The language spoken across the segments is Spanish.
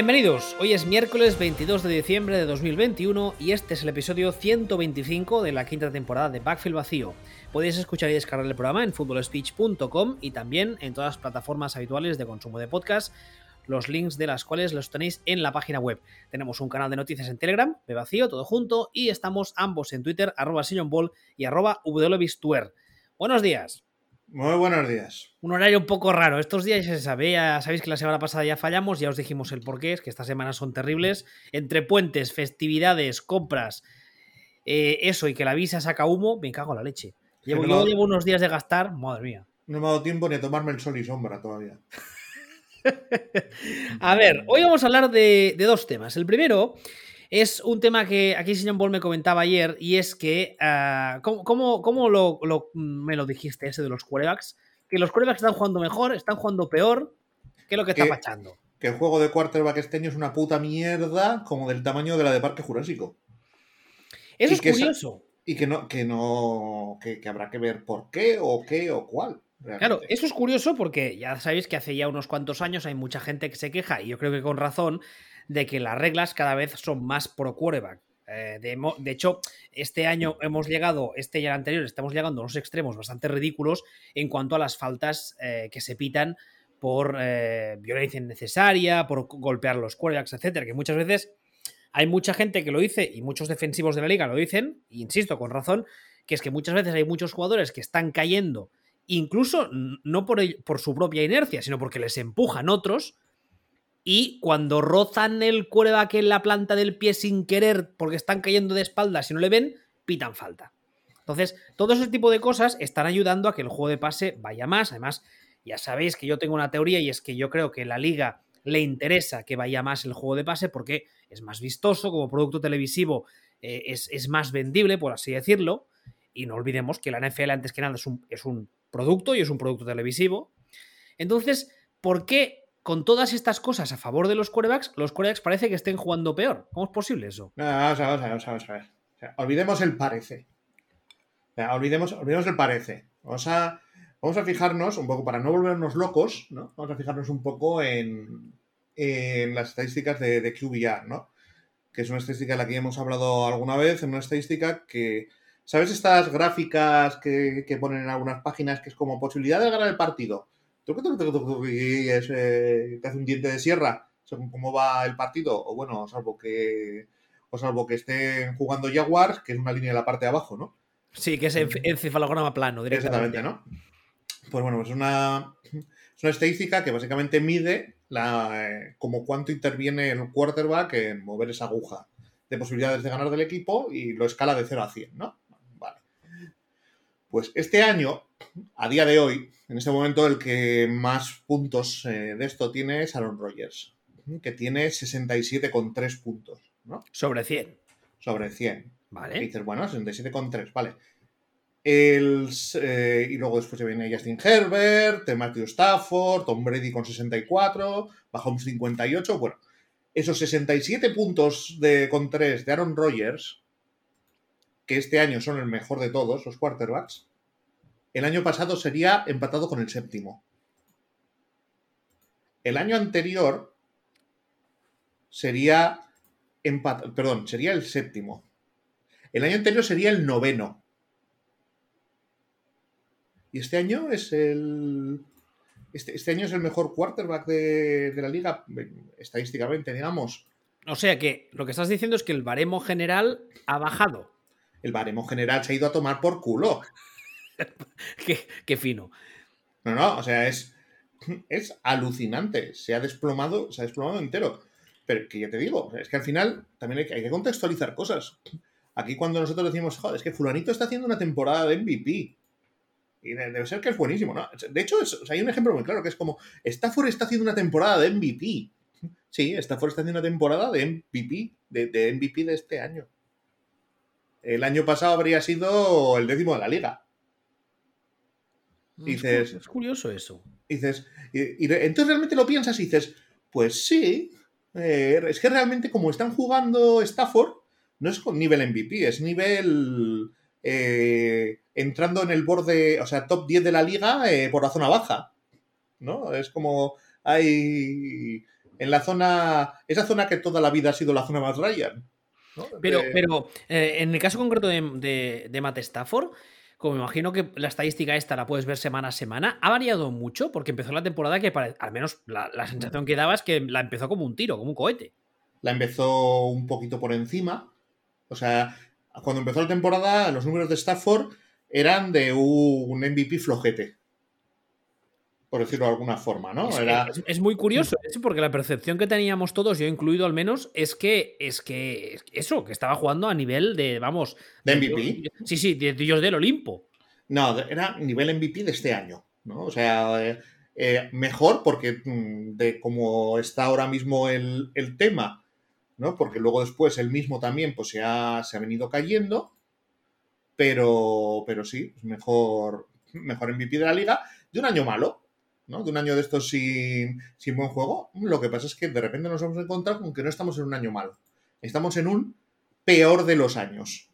Bienvenidos, hoy es miércoles 22 de diciembre de 2021 y este es el episodio 125 de la quinta temporada de Backfield Vacío. Podéis escuchar y descargar el programa en footballspeech.com y también en todas las plataformas habituales de consumo de podcast, los links de las cuales los tenéis en la página web. Tenemos un canal de noticias en Telegram, de vacío, todo junto, y estamos ambos en Twitter, arroba Ball y arroba Buenos días. Muy buenos días. Un horario un poco raro. Estos días ya se sabe, sabéis que la semana pasada ya fallamos, ya os dijimos el porqué, es que estas semanas son terribles. Entre puentes, festividades, compras, eh, eso y que la visa saca humo, me cago en la leche. Llevo, yo llevo unos días de gastar, madre mía. No me ha dado tiempo ni a tomarme el sol y sombra todavía. a ver, hoy vamos a hablar de, de dos temas. El primero es un tema que aquí señor Ball me comentaba ayer y es que, uh, ¿cómo, lo, me lo dijiste ese de los quarterbacks? Que los quarterbacks están jugando mejor, están jugando peor. ¿Qué es lo que está pasando? Que el juego de quarterback este año es una puta mierda como del tamaño de la de Parque Jurásico. Eso es curioso. y que no, que no, que, habrá que ver por qué o qué o cuál. Claro, eso es curioso porque ya sabéis que hace ya unos cuantos años hay mucha gente que se queja, y yo creo que con razón, de que las reglas cada vez son más pro quarterback. Eh, de, hecho, este año hemos llegado, este y el anterior, estamos llegando a unos extremos bastante ridículos en cuanto a las faltas eh, que se pitan por eh, violencia innecesaria, por golpear los quarterbacks, etcétera, que muchas veces hay mucha gente que lo dice y muchos defensivos de la liga lo dicen, e insisto, con razón, que es que muchas veces hay muchos jugadores que están cayendo, incluso no por, por su propia inercia, sino porque les empujan otros, y cuando rozan el quarterback en la planta del pie sin querer porque están cayendo de espaldas y no le ven, pitan falta. Entonces, todo ese tipo de cosas están ayudando a que el juego de pase vaya más. Además, ya sabéis que yo tengo una teoría y es que yo creo que la liga le interesa que vaya más el juego de pase porque es más vistoso, como producto televisivo eh, es, más vendible, por así decirlo. Y no olvidemos que la NFL antes que nada es un, es un producto y es un producto televisivo. Entonces, ¿por qué con todas estas cosas a favor de los quarterbacks, los quarterbacks parece que estén jugando peor. ¿Cómo es posible eso? vamos a vamos a vamos a ver. olvidemos el parece. olvidemos, olvidemos el parece. Vamos a, vamos a fijarnos un poco, para no volvernos locos, ¿no? Vamos a fijarnos un poco en, las estadísticas de, de QBR, ¿no? Que es una estadística de la que hemos hablado alguna vez, en una estadística que, ¿sabes estas gráficas que, que ponen en algunas páginas que es como posibilidad de ganar el partido? Y es, eh, hace un diente de sierra según cómo va el partido, o bueno, salvo que o salvo que estén jugando Jaguars, que es una línea de la parte de abajo, ¿no? Sí, que es encefalograma plano, directamente. Exactamente, ¿no? Pues bueno, es una, es una estadística que básicamente mide la, eh, como cuánto interviene el quarterback en mover esa aguja de posibilidades de ganar del equipo y lo escala de 0 a 100, ¿no? Vale. Pues este año, a día de hoy, en este momento el que más puntos eh, de esto tiene es Aaron Rodgers, que tiene 67,3 puntos, ¿no? Sobre 100. Sobre 100. Vale. Y dices, bueno, 67,3, vale. El, eh, y luego después se viene Justin Herbert, Matthew Stafford, Tom Brady con 64, Mahomes 58. Bueno, esos 67 puntos de, con 3 de Aaron Rodgers, que este año son el mejor de todos, los quarterbacks, el año pasado sería empatado con el séptimo. El año anterior sería empatado, perdón, sería el séptimo. El año anterior sería el noveno. Y este año es el. Este, este año es el mejor quarterback de, de, la liga, estadísticamente, digamos. O sea que lo que estás diciendo es que el baremo general ha bajado. El baremo general se ha ido a tomar por culo. qué, fino. No, no, o sea, es, es alucinante. Se ha desplomado, se ha desplomado entero. Pero que ya te digo, es que al final también hay que, contextualizar cosas. Aquí cuando nosotros decimos, joder, es que fulanito está haciendo una temporada de MVP. Y debe ser que es buenísimo, ¿no? De hecho, hay un ejemplo muy claro que es como, Stafford está haciendo una temporada de MVP. Sí, Stafford está haciendo una temporada de MVP, de, de MVP de este año. El año pasado habría sido el décimo de la liga dices, es curioso eso. dices, y, entonces realmente lo piensas y dices, pues sí, eh, es que realmente como están jugando Stafford, no es con nivel MVP, es nivel eh, entrando en el borde, o sea, top 10 de la liga eh, por la zona baja. ¿No? Es como hay en la zona, esa zona que toda la vida ha sido la zona más Ryan. Pero, pero eh, en el caso concreto de, de, Matt Stafford, como me imagino que la estadística esta la puedes ver semana a semana, ha variado mucho porque empezó la temporada que al menos la, sensación que daba es que la empezó como un tiro, como un cohete. La empezó un poquito por encima. O sea, cuando empezó la temporada, los números de Stafford eran de un MVP flojete por decirlo de alguna forma, ¿no? Es, muy curioso, porque la percepción que teníamos todos, yo incluido al menos, es que es que eso, que estaba jugando a nivel de, vamos... ¿De MVP? sí, sí, de Dios del Olimpo. No, era nivel MVP de este año, ¿no? O sea, eh, eh, mejor porque mm, de cómo está ahora mismo el, tema, ¿no? Porque luego después el mismo también pues se ha, se ha venido cayendo, pero, pero sí, mejor, mejor MVP de la liga de un año malo, de un año de estos sin, buen juego. Lo que pasa es que de repente nos hemos encontrado con que no estamos en un año malo. Estamos en un peor de los años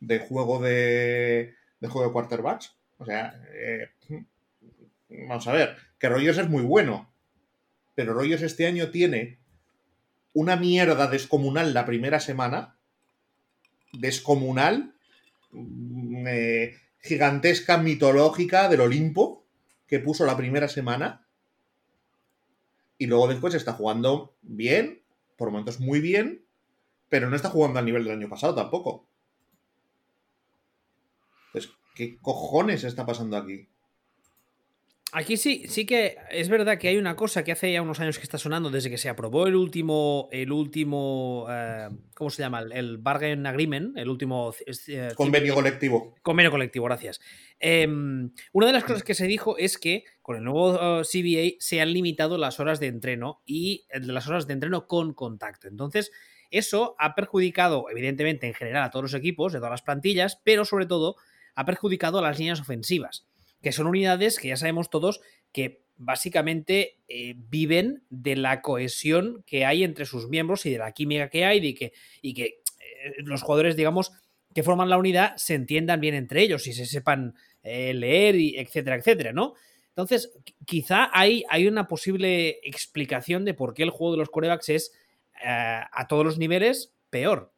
de juego de, de juego de quarterbacks. O sea, eh, vamos a ver, que Rogers es muy bueno, pero Rogers este año tiene una mierda descomunal la primera semana, descomunal, mm, eh, gigantesca, mitológica del Olimpo, que puso la primera semana. Y luego después está jugando bien, por momentos muy bien, pero no está jugando al nivel del año pasado tampoco. Entonces, ¿qué cojones está pasando aquí? Aquí sí, sí que es verdad que hay una cosa que hace ya unos años que está sonando desde que se aprobó el último, el último, eh, ¿cómo se llama? El bargain agreement, el último eh, convenio colectivo. Convenio colectivo, gracias. Em, una de las cosas que se dijo es que con el nuevo uh, CBA se han limitado las horas de entreno y las horas de entreno con contacto. Entonces, eso ha perjudicado, evidentemente, en general a todos los equipos, de todas las plantillas, pero sobre todo ha perjudicado a las líneas ofensivas que son unidades que ya sabemos todos que básicamente eh, viven de la cohesión que hay entre sus miembros y de la química que hay y que, y que eh, los jugadores, digamos, que forman la unidad se entiendan bien entre ellos y se sepan eh, leer, y etcétera, etcétera, ¿no? Entonces, quizá hay, hay una posible explicación de por qué el juego de los corebacks es a todos los niveles peor.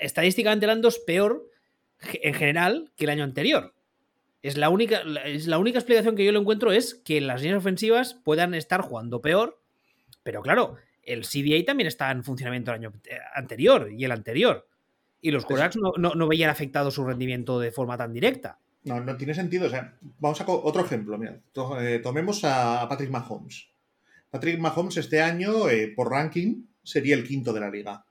Estadísticamente hablando es peor en general que el año anterior. Es la única, es la única explicación que yo le encuentro es que las líneas ofensivas puedan estar jugando peor, pero claro, el CBA también está en funcionamiento el año anterior y el anterior. Y los quarterbacks no, veían afectado su rendimiento de forma tan directa. No, no tiene sentido. O sea, vamos a otro ejemplo. Mira, eh, tomemos a Patrick Mahomes. Patrick Mahomes este año, eh, por ranking, sería el quinto de la liga.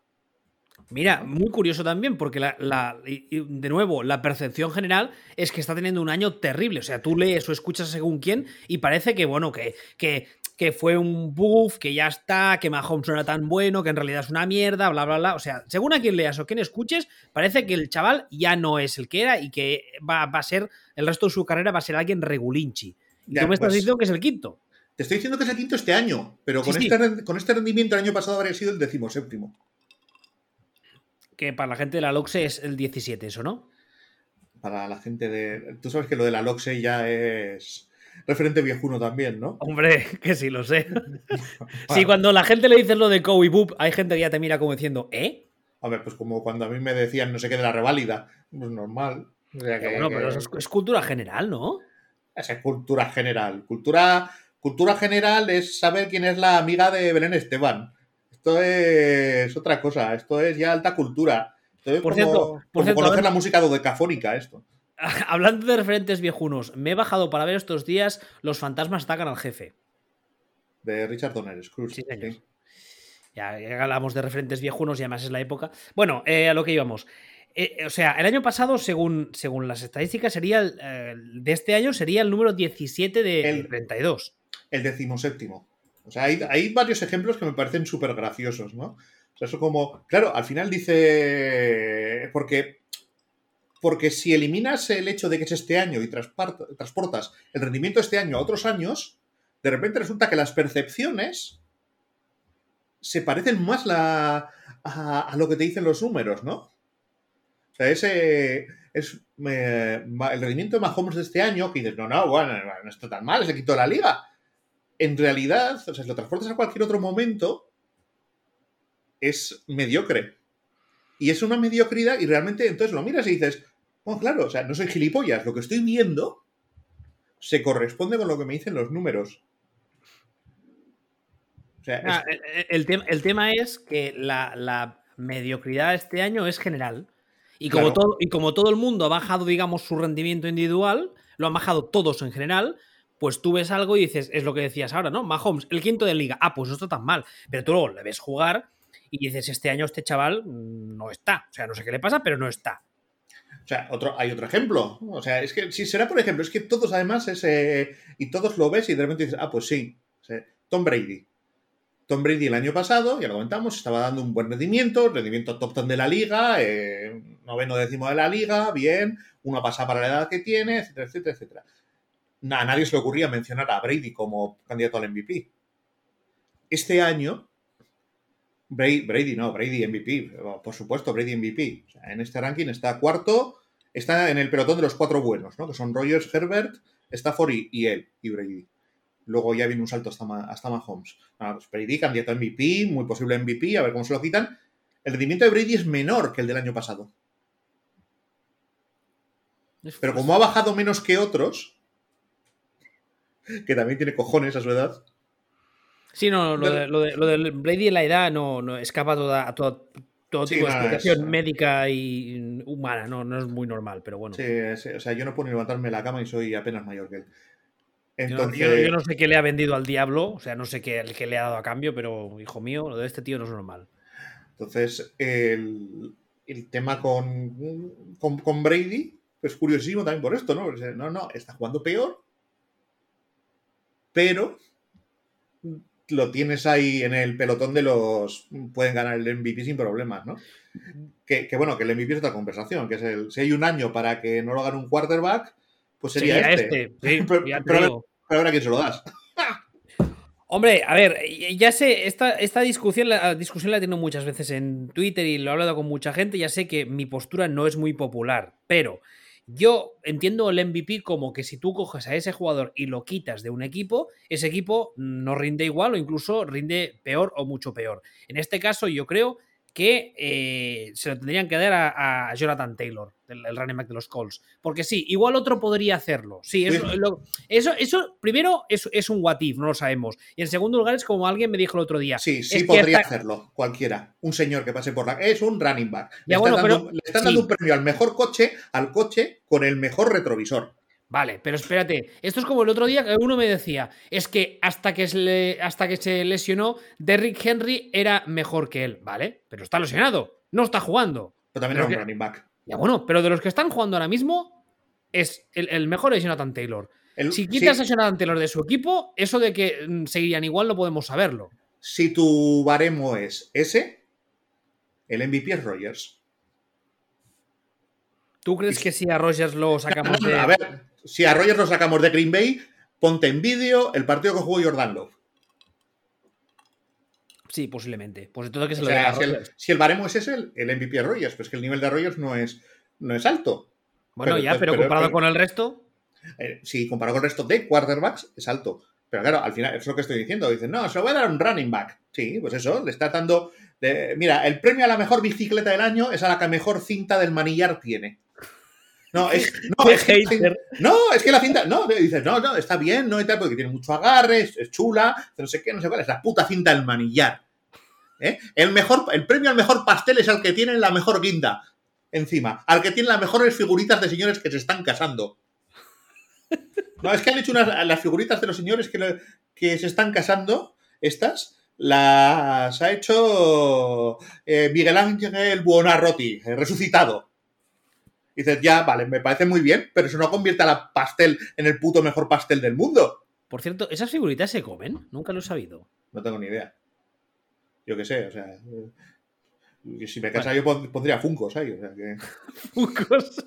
Mira, muy curioso también, porque la, de nuevo, la percepción general es que está teniendo un año terrible. O sea, tú lees o escuchas según quién y parece que, bueno, que, que, que fue un buff, que ya está, que Mahomes no era tan bueno, que en realidad es una mierda, bla, bla, bla. O sea, según a quien leas o quien escuches, parece que el chaval ya no es el que era y que va, a ser, el resto de su carrera va a ser alguien regulinchi. Y tú me estás pues diciendo que es el quinto. Te estoy diciendo que es el quinto este año, pero con, Este, con este rendimiento el año pasado habría sido el decimoséptimo que para la gente de la LOXE es el 17, eso, ¿no? Para la gente de... Tú sabes que lo de la LOXE ya es referente viejuno también, ¿no? Hombre, que sí lo sé. sí, cuando la gente le dice lo de Cow y Boop, hay gente que ya te mira como diciendo, ¿eh? A ver, pues como cuando a mí me decían no sé qué de la reválida, pues normal. bueno, pero eso es, cultura general, ¿no? Esa es cultura general. Cultura, cultura general es saber quién es la amiga de Belén Esteban. Esto es otra cosa, esto es ya alta cultura. por cierto, por conocer la música dodecafónica, esto. Hablando de referentes viejunos, me he bajado para ver estos días Los fantasmas atacan al jefe. De Richard Donner, Scrooge. Sí, Ya, hablamos de referentes viejunos y además es la época. Bueno, eh, a lo que íbamos. Eh, o sea, el año pasado, según, según las estadísticas, sería de este año sería el número 17 de el, 32. El decimoséptimo. O sea, hay, varios ejemplos que me parecen súper graciosos, ¿no? O sea, eso como, claro, al final dice, porque, porque si eliminas el hecho de que es este año y transportas el rendimiento de este año a otros años, de repente resulta que las percepciones se parecen más a, lo que te dicen los números, ¿no? O sea, ese es el rendimiento de Mahomes de este año, que dices, no, no, bueno, no está tan mal, se quitó la liga en realidad, o sea, si lo transportas a cualquier otro momento, es mediocre. Y es una mediocridad y realmente entonces lo miras y dices, bueno, claro, o sea, no soy gilipollas, lo que estoy viendo se corresponde con lo que me dicen los números. Ah, el, tema es que la, mediocridad este año es general. Y como, todo, y como todo el mundo ha bajado, digamos, su rendimiento individual, lo han bajado todos en general, pues tú ves algo y dices, es lo que decías ahora, ¿no? Mahomes, el quinto de liga, ah, pues no está tan mal. Pero tú luego le ves jugar y dices, este año este chaval no está. O sea, no sé qué le pasa, pero no está. O sea, otro, hay otro ejemplo. O sea, es que si será por ejemplo, es que todos además es, eh, y todos lo ves y de repente dices, ah, pues sí, Tom Brady. Tom Brady el año pasado, ya lo comentamos, estaba dando un buen rendimiento, rendimiento top 10 de la liga, eh, noveno décimo de la liga, bien, una pasada para la edad que tiene, etcétera, etcétera, etcétera. A nadie se le ocurría mencionar a Brady como candidato al MVP. Este año, Brady, no, Brady MVP, por supuesto, Brady MVP. en este ranking está cuarto, está en el pelotón de los cuatro buenos, ¿no? Que son Rogers, Herbert, Stafford y él, y Brady. Luego ya viene un salto hasta, hasta Mahomes. Pues Brady, candidato a MVP, muy posible MVP, a ver cómo se lo quitan. El rendimiento de Brady es menor que el del año pasado. Pero como ha bajado menos que otros, que también tiene cojones a su edad. Sí, no, lo de, lo de, Brady en la edad no, no escapa toda, a todo tipo de explicación médica y humana, no, no es muy normal, pero bueno. Sí, o sea, yo no puedo levantarme de la cama y soy apenas mayor que él. Yo, no sé qué le ha vendido al diablo, o sea, no sé qué, qué, le ha dado a cambio, pero hijo mío, lo de este tío no es normal. Entonces, el, tema con, con, Brady es curiosísimo también por esto, ¿no? no, no, está jugando peor, pero lo tienes ahí en el pelotón de los. pueden ganar el MVP sin problemas, ¿no? Que, bueno, que el MVP es otra conversación, que es el. Si hay un año para que no lo gane un quarterback, pues sería, este. este. pero, pero ahora quién se lo das. Hombre, a ver, ya sé, esta, esta discusión, la discusión la he tenido muchas veces en Twitter y lo he hablado con mucha gente, ya sé que mi postura no es muy popular, pero yo entiendo el MVP como que si tú coges a ese jugador y lo quitas de un equipo, ese equipo no rinde igual o incluso rinde peor o mucho peor. En este caso yo creo que eh, se lo tendrían que dar a, Jonathan Taylor, el, running back de los Colts. Porque sí, igual otro podría hacerlo. Sí, eso, eso, primero es, un what if, no lo sabemos. Y en segundo lugar es como alguien me dijo el otro día. Sí, sí podría hacerlo, cualquiera. Un señor que pase por la... Es un running back. Le, están, dando, un premio al mejor coche, al coche con el mejor retrovisor. Vale, pero espérate, esto es como el otro día que uno me decía, es que hasta que se, hasta que se lesionó, Derrick Henry era mejor que él, ¿vale? Pero está lesionado, no está jugando. Pero también era un running back. Ya bueno, pero de los que están jugando ahora mismo, es el, mejor es Jonathan Taylor. si quitas a Jonathan Taylor de su equipo, eso de que mm, seguirían igual no podemos saberlo. Si tu baremo es ese, el MVP es Rogers. ¿Tú crees que si a Rogers lo sacamos de.? A ver, si a Rogers lo sacamos de Green Bay, ponte en vídeo el partido que jugó Jordan Love. Sí, posiblemente. Pues todo que se lo si, el, baremo es ese, el, MVP es Rogers, pero es que el nivel de Rogers no es, no es alto. Bueno, ya, pero, comparado con el resto. Eh, sí, comparado con el resto de quarterbacks, es alto. Pero claro, al final, es lo que estoy diciendo. Dicen, no, se lo voy a dar un running back. Sí, pues eso, le está dando. mira, el premio a la mejor bicicleta del año es a la que mejor cinta del manillar tiene. No, es, no, es que, no, es que la cinta, no, dices, no, no, está bien, no, y tal, porque tiene mucho agarre, es, chula, no sé qué, no sé cuál, es la puta cinta del manillar. ¿eh? El, mejor, el premio al mejor pastel es el que tiene la mejor guinda encima, al que tiene las mejores figuritas de señores que se están casando. No, es que han hecho unas, las figuritas de los señores que, que se están casando, estas, las ha hecho eh, Miguel Ángel Buonarroti, eh, dices, ya, vale, me parece muy bien, pero eso no convierte a la pastel en el puto mejor pastel del mundo. Por cierto, ¿esas figuritas se comen? Nunca lo he sabido. No tengo ni idea. Yo qué sé, o sea. Eh, si me casara yo pondría Funcos ahí. O sea que... Funcos.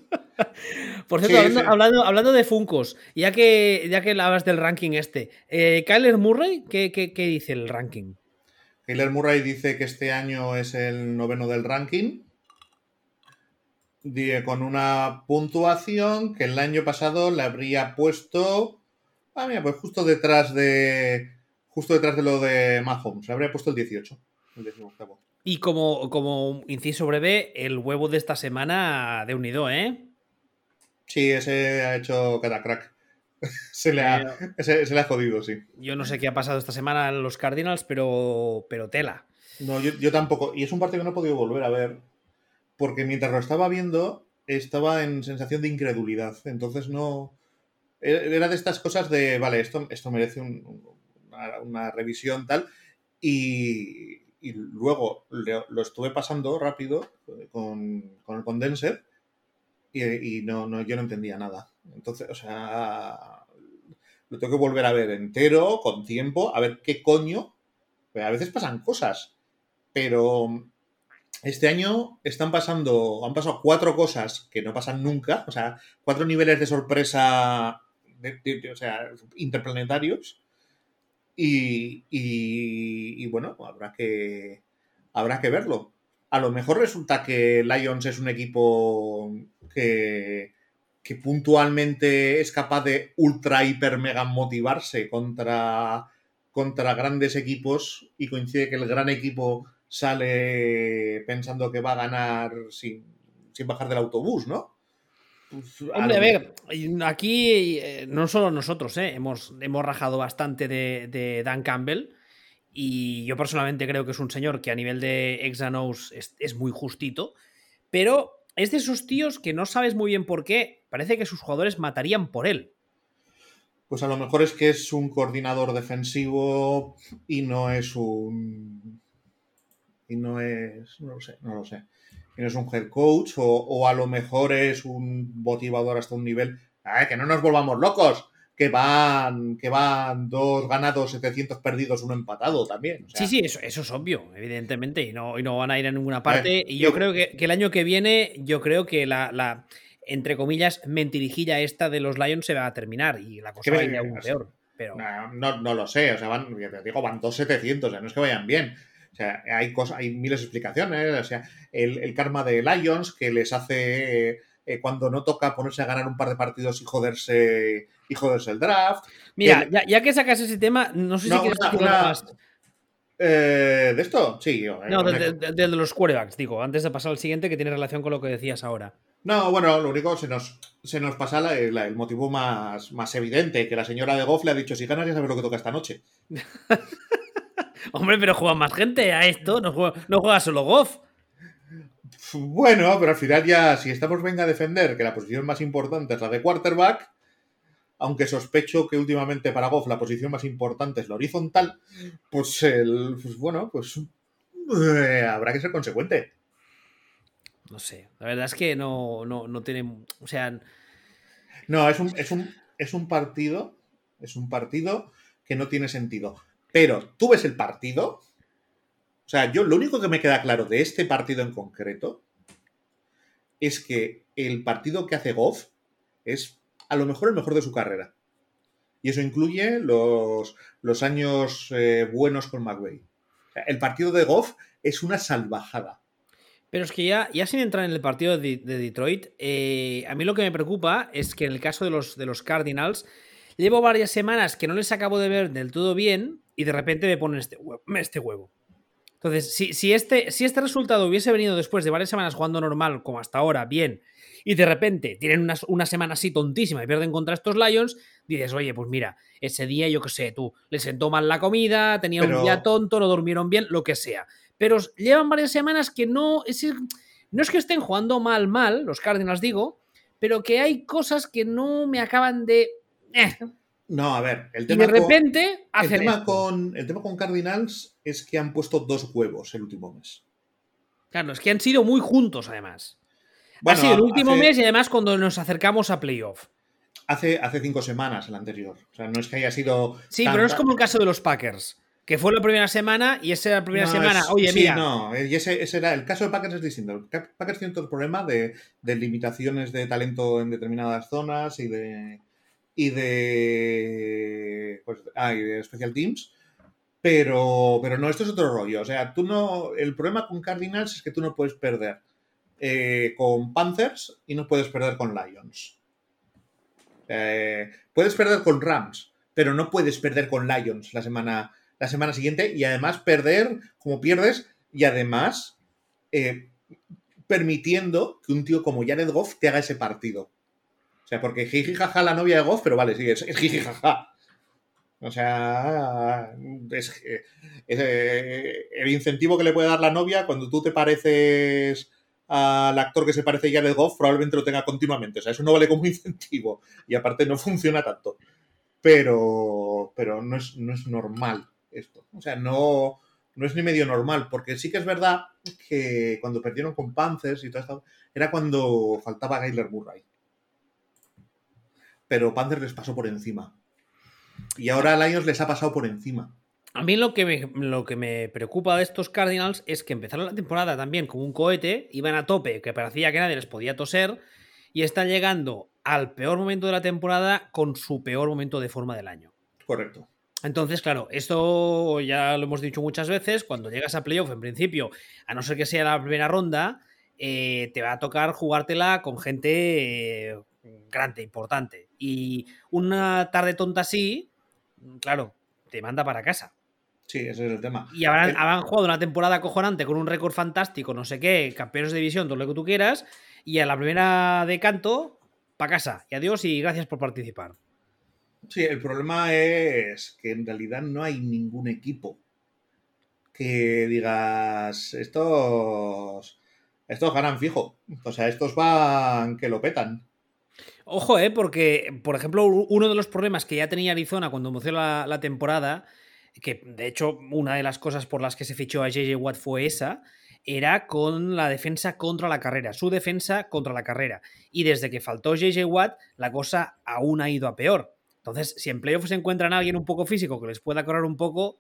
Por cierto, hablando, de Funcos, ya que, ya que hablas del ranking este, eh, Kyler Murray, ¿qué, ¿qué, dice el ranking? Kyler Murray dice que este año es el noveno del ranking con una puntuación que el año pasado le habría puesto. Ah, mira, pues justo detrás de. Justo detrás de lo de Mahomes. Le habría puesto el 18. El Y como, como inciso breve, el huevo de esta semana de unido, ¿eh? Sí, ese ha hecho catacrack. se, le ha, se, le ha jodido, sí. Yo no sé qué ha pasado esta semana en los Cardinals, pero, pero tela. No, yo, yo, tampoco. Y es un partido que no he podido volver a ver. Porque mientras lo estaba viendo, estaba en sensación de incredulidad. Entonces no. E, era de estas cosas de, vale, esto, esto merece una, revisión tal. Y, luego lo, estuve pasando rápido con, con el condenser y, no, yo no entendía nada. Entonces, o sea, lo tengo que volver a ver entero, con tiempo, a ver qué coño. A veces pasan cosas, pero este año están pasando, han pasado cuatro cosas que no pasan nunca, o sea, cuatro niveles de sorpresa, o sea, interplanetarios. Y, y, y, bueno, habrá que, habrá que verlo. A lo mejor resulta que Lions es un equipo que, que puntualmente es capaz de ultra, hiper, mega motivarse contra, contra grandes equipos y coincide que el gran equipo sale pensando que va a ganar sin, bajar del autobús, ¿no? Pues, Hombre, a ver, aquí eh, no solo nosotros, ¿eh? hemos, hemos rajado bastante de, Dan Campbell. Y yo personalmente creo que es un señor que a nivel de Exanos es, es muy justito. Pero es de esos tíos que no sabes muy bien por qué. Parece que sus jugadores matarían por él. Pues a lo mejor es que es un coordinador defensivo y no es un. Y no es. No lo sé, no lo sé. Y no es un head coach o, a lo mejor es un motivador hasta un nivel. que no nos volvamos locos! que van, que van dos ganados, 700 perdidos, uno empatado también. sí, sí, eso, eso, es obvio, evidentemente, y no, y no van a ir a ninguna parte. y yo, creo que, el año que viene, yo creo que la, entre comillas, mentirijilla esta de los Lions se va a terminar y la cosa va a ir aún peor. Pero... No, no, lo sé, o sea, van, digo, van dos 700, o sea, no es que vayan bien. O sea, hay, cosas, hay miles de explicaciones, o sea, el, el karma de Lions que les hace eh, cuando no toca ponerse a ganar un par de partidos y joderse, y joderse el draft. Mira, ya, que sacas ese tema, no sé si quieres más. Eh, ¿De esto? Sí. no, de, los quarterbacks, digo, antes de pasar al siguiente que tiene relación con lo que decías ahora. No, bueno, lo único se nos, se nos pasa el motivo más, más evidente, que la señora de Goff le ha dicho, si ganas ya sabes lo que toca esta noche. Hombre, pero juega más gente a esto, no juega, no juega solo Goff. Bueno, pero al final ya, si estamos venga a defender que la posición más importante es la de quarterback, aunque sospecho que últimamente para Goff la posición más importante es la horizontal, pues, el, pues bueno, pues eh, habrá que ser consecuente. No sé, la verdad es que no, no, no tiene, o sea... No, es un, es, un, es un partido, es un partido que no tiene sentido. Pero tú ves el partido o sea, yo lo único que me queda claro de este partido en concreto es que el partido que hace Goff es a lo mejor el mejor de su carrera. Y eso incluye los, los años eh, buenos con McVay. el partido de Goff es una salvajada. Pero es que ya, ya sin entrar en el partido de, Detroit, eh, a mí lo que me preocupa es que en el caso de los, de los Cardinals, llevo varias semanas que no les acabo de ver del todo bien y de repente me ponen este Este huevo. Entonces, si, este, si este resultado hubiese venido después de varias semanas jugando normal, como hasta ahora, bien, y de repente tienen una, semana así tontísima y pierden contra estos Lions, dices, oye, pues mira, ese día, yo qué sé, tú, les sentó mal la comida, tenían un día tonto, no durmieron bien, lo que sea. Pero llevan varias semanas que no es, no es que estén jugando mal, mal, los Cardinals digo, pero que hay cosas que no me acaban de... Eh, no, a ver, el tema, de repente con, el, tema con, el tema con Cardinals es que han puesto dos huevos el último mes. Claro, es que han sido muy juntos además. ha sido el último mes y además cuando nos acercamos a playoff. Hace, hace cinco semanas el anterior. O sea, no es que haya sido. Sí, pero no es como el caso de los Packers. Que fue la primera semana y esa era la primera semana. Oye, sí, mira. No, y ese, era. El caso de Packers es distinto. Packers tiene todo el problema de, de limitaciones de talento en determinadas zonas y de y de, pues, ah, de Special Teams. Pero, pero no, esto es otro rollo. O sea, tú no. El problema con Cardinals es que tú no puedes perder eh, con Panthers y no puedes perder con Lions. Eh, puedes perder con Rams, pero no puedes perder con Lions la semana, la semana siguiente y además perder, como pierdes, y además eh, permitiendo que un tío como Jared Goff te haga ese partido. Sea, porque jiji jaja la novia de Goff, pero vale, sí, es, es jiji jaja. O sea, es, eh, el incentivo que le puede dar la novia cuando tú te pareces al actor que se parece a Jared Goff, probablemente lo tenga continuamente. O sea, eso no vale como incentivo. Y aparte no funciona tanto. Pero, pero no, es, no es normal esto. O sea, no, no es ni medio normal, porque sí que es verdad que cuando perdieron con Panthers y todo esto, era cuando faltaba Gailer Murray. Pero Panthers les pasó por encima. Y ahora Lions les ha pasado por encima. A mí lo que, me, lo que me preocupa de estos Cardinals es que empezaron la temporada también con un cohete, iban a tope, que parecía que nadie les podía toser, y están llegando al peor momento de la temporada con su peor momento de forma del año. Correcto. Entonces, claro, esto ya lo hemos dicho muchas veces, cuando llegas a playoff, en principio, a no ser que sea la primera ronda, eh, te va a tocar jugártela con gente eh, grande, importante. Y una tarde tonta así, claro, te manda para casa. Sí, ese es el tema. Y habrán, jugado una temporada acojonante con un récord fantástico, no sé qué, campeones de división, todo lo que tú quieras, y a la primera de canto, para casa. Y adiós y gracias por participar. Sí, el problema es que en realidad no hay ningún equipo que digas, estos, estos ganan fijo. O sea, estos van que lo petan. Ojo, eh, porque, por ejemplo, uno de los problemas que ya tenía Arizona cuando empezó la, la temporada, que de hecho una de las cosas por las que se fichó a JJ Watt fue esa, era con la defensa contra la carrera, su defensa contra la carrera. Y desde que faltó JJ Watt, la cosa aún ha ido a peor. Entonces, si en playoffs se encuentran a alguien un poco físico que les pueda correr un poco,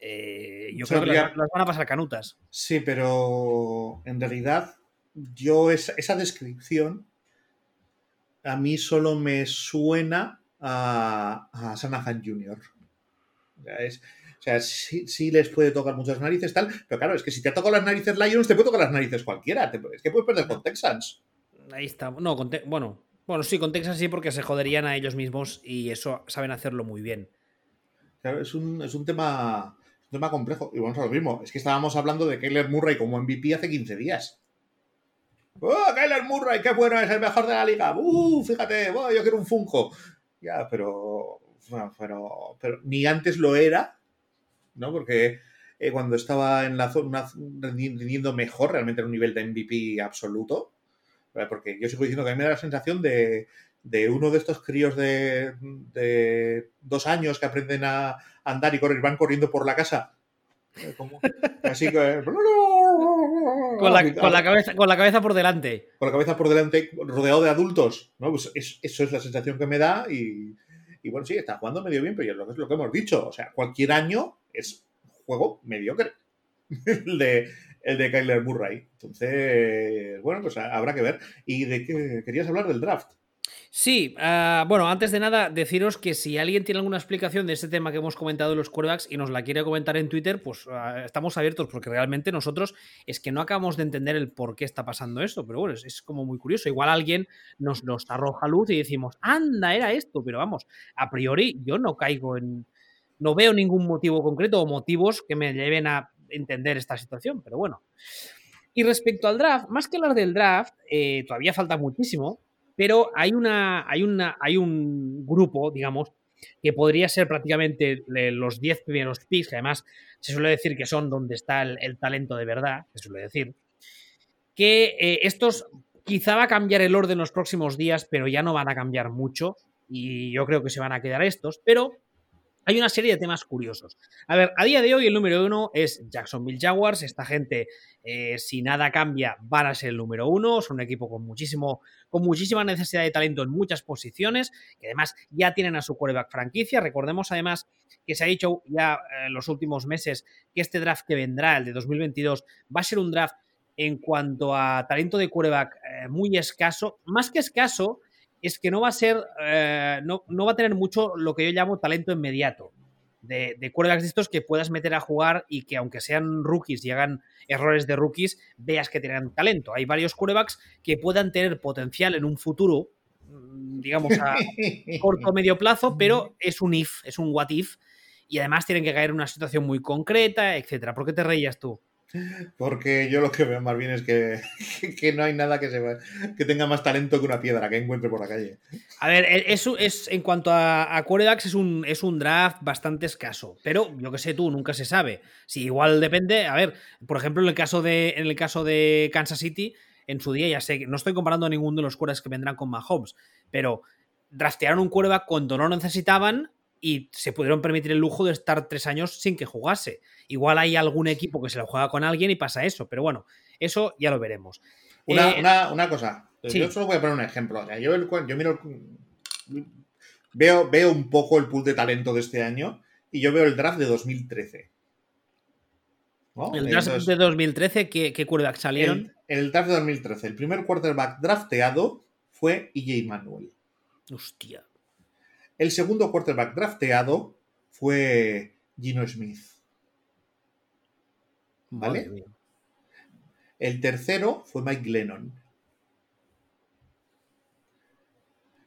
eh, yo creo que las, van a pasar canutas. Sí, pero en realidad, yo esa, esa descripción a mí solo me suena a, a Sanahan Jr. O sea, sí, les puede tocar muchas narices, tal, pero claro, es que si te ha tocado las narices Lions, te puede tocar las narices cualquiera. es que puedes perder con Texans. Ahí está. No, bueno, bueno, sí, con Texans sí, porque se joderían a ellos mismos y eso saben hacerlo muy bien. Claro, es un, tema, un tema complejo. Y vamos a lo mismo. Es que estábamos hablando de Kyler Murray como MVP hace 15 días. ¡Oh, Kyler Murray! ¡Qué bueno! Es el mejor de la liga. ¡Uh! Fíjate, oh, yo quiero un Funko. Ya, pero, pero, pero ni antes lo era, ¿no? Porque eh, cuando estaba en la zona rindiendo mejor, realmente era un nivel de MVP absoluto. Porque yo sigo diciendo que a mí me da la sensación de, de uno de estos críos de, de, dos años que aprenden a andar y correr, van corriendo por la casa. Eh, así que. Con, la, con, la, cabeza, con la cabeza por delante. Con la cabeza por delante, rodeado de adultos. ¿no? Pues eso es la sensación que me da. Y, y, bueno, sí, está jugando medio bien, pero es lo, es lo que hemos dicho. O sea, cualquier año es juego mediocre. el, de, el de Kyler Murray. Entonces, bueno, pues habrá que ver. ¿Y de qué querías hablar del draft? Sí, uh, bueno, antes de nada, deciros que si alguien tiene alguna explicación de este tema que hemos comentado de los quarterbacks y nos la quiere comentar en Twitter, pues uh, estamos abiertos porque realmente nosotros es que no acabamos de entender el por qué está pasando esto, pero bueno, es, es como muy curioso. Igual alguien nos, nos arroja luz y decimos, anda, era esto, pero vamos, a priori yo no caigo en... No veo ningún motivo concreto o motivos que me lleven a entender esta situación, pero bueno. Y respecto al draft, más que hablar del draft, eh, todavía falta muchísimo, pero hay, una, hay, una, hay un grupo, digamos, que podría ser prácticamente los 10 primeros picks, que además se suele decir que son donde está el, talento de verdad, se suele decir, que eh, estos quizá va a cambiar el orden en los próximos días, pero ya no van a cambiar mucho, y yo creo que se van a quedar estos, pero hay una serie de temas curiosos. A ver, a día de hoy el número uno es Jacksonville Jaguars. Esta gente, eh, si nada cambia, van a ser el número uno. Son un equipo con, muchísimo, con muchísima necesidad de talento en muchas posiciones, que además ya tienen a su quarterback franquicia. Recordemos además que se ha dicho ya en los últimos meses que este draft que vendrá, el de 2022, va a ser un draft en cuanto a talento de quarterback eh, muy escaso. Más que escaso, es que no va a ser, eh, no, va a tener mucho lo que yo llamo talento inmediato. De, de quarterbacks de estos que puedas meter a jugar y que aunque sean rookies y hagan errores de rookies, veas que tienen talento. Hay varios quarterbacks que puedan tener potencial en un futuro, mm, digamos a corto o medio plazo, pero es un if, es un what if, y además tienen que caer en una situación muy concreta, etcétera. ¿Por qué te reías tú? Porque yo lo que veo más bien es que, que no hay nada que, se, que tenga más talento que una piedra que encuentre por la calle. A ver, eso es, en cuanto a, a es un, es un draft bastante escaso. Pero yo que sé tú, nunca se sabe. Si igual depende. A ver, por ejemplo, en el caso de, en el caso de Kansas City, en su día, ya sé que no estoy comparando a ninguno de los quarterbacks que vendrán con Mahomes, pero draftearon un quarterback cuando no necesitaban y se pudieron permitir el lujo de estar tres años sin que jugase. Igual hay algún equipo que se lo juega con alguien y pasa eso, pero bueno, eso ya lo veremos. Una, eh, cosa, yo solo voy a poner un ejemplo. yo, yo miro, veo, veo un poco el pool de talento de este año y yo veo el draft de 2013. ¿El draft de 2013 qué, qué quarterback salieron? El, el draft de 2013, el primer quarterback drafteado fue EJ Manuel. Hostia. El segundo quarterback drafteado fue Gino Smith. ¿Vale? El tercero fue Mike Lennon.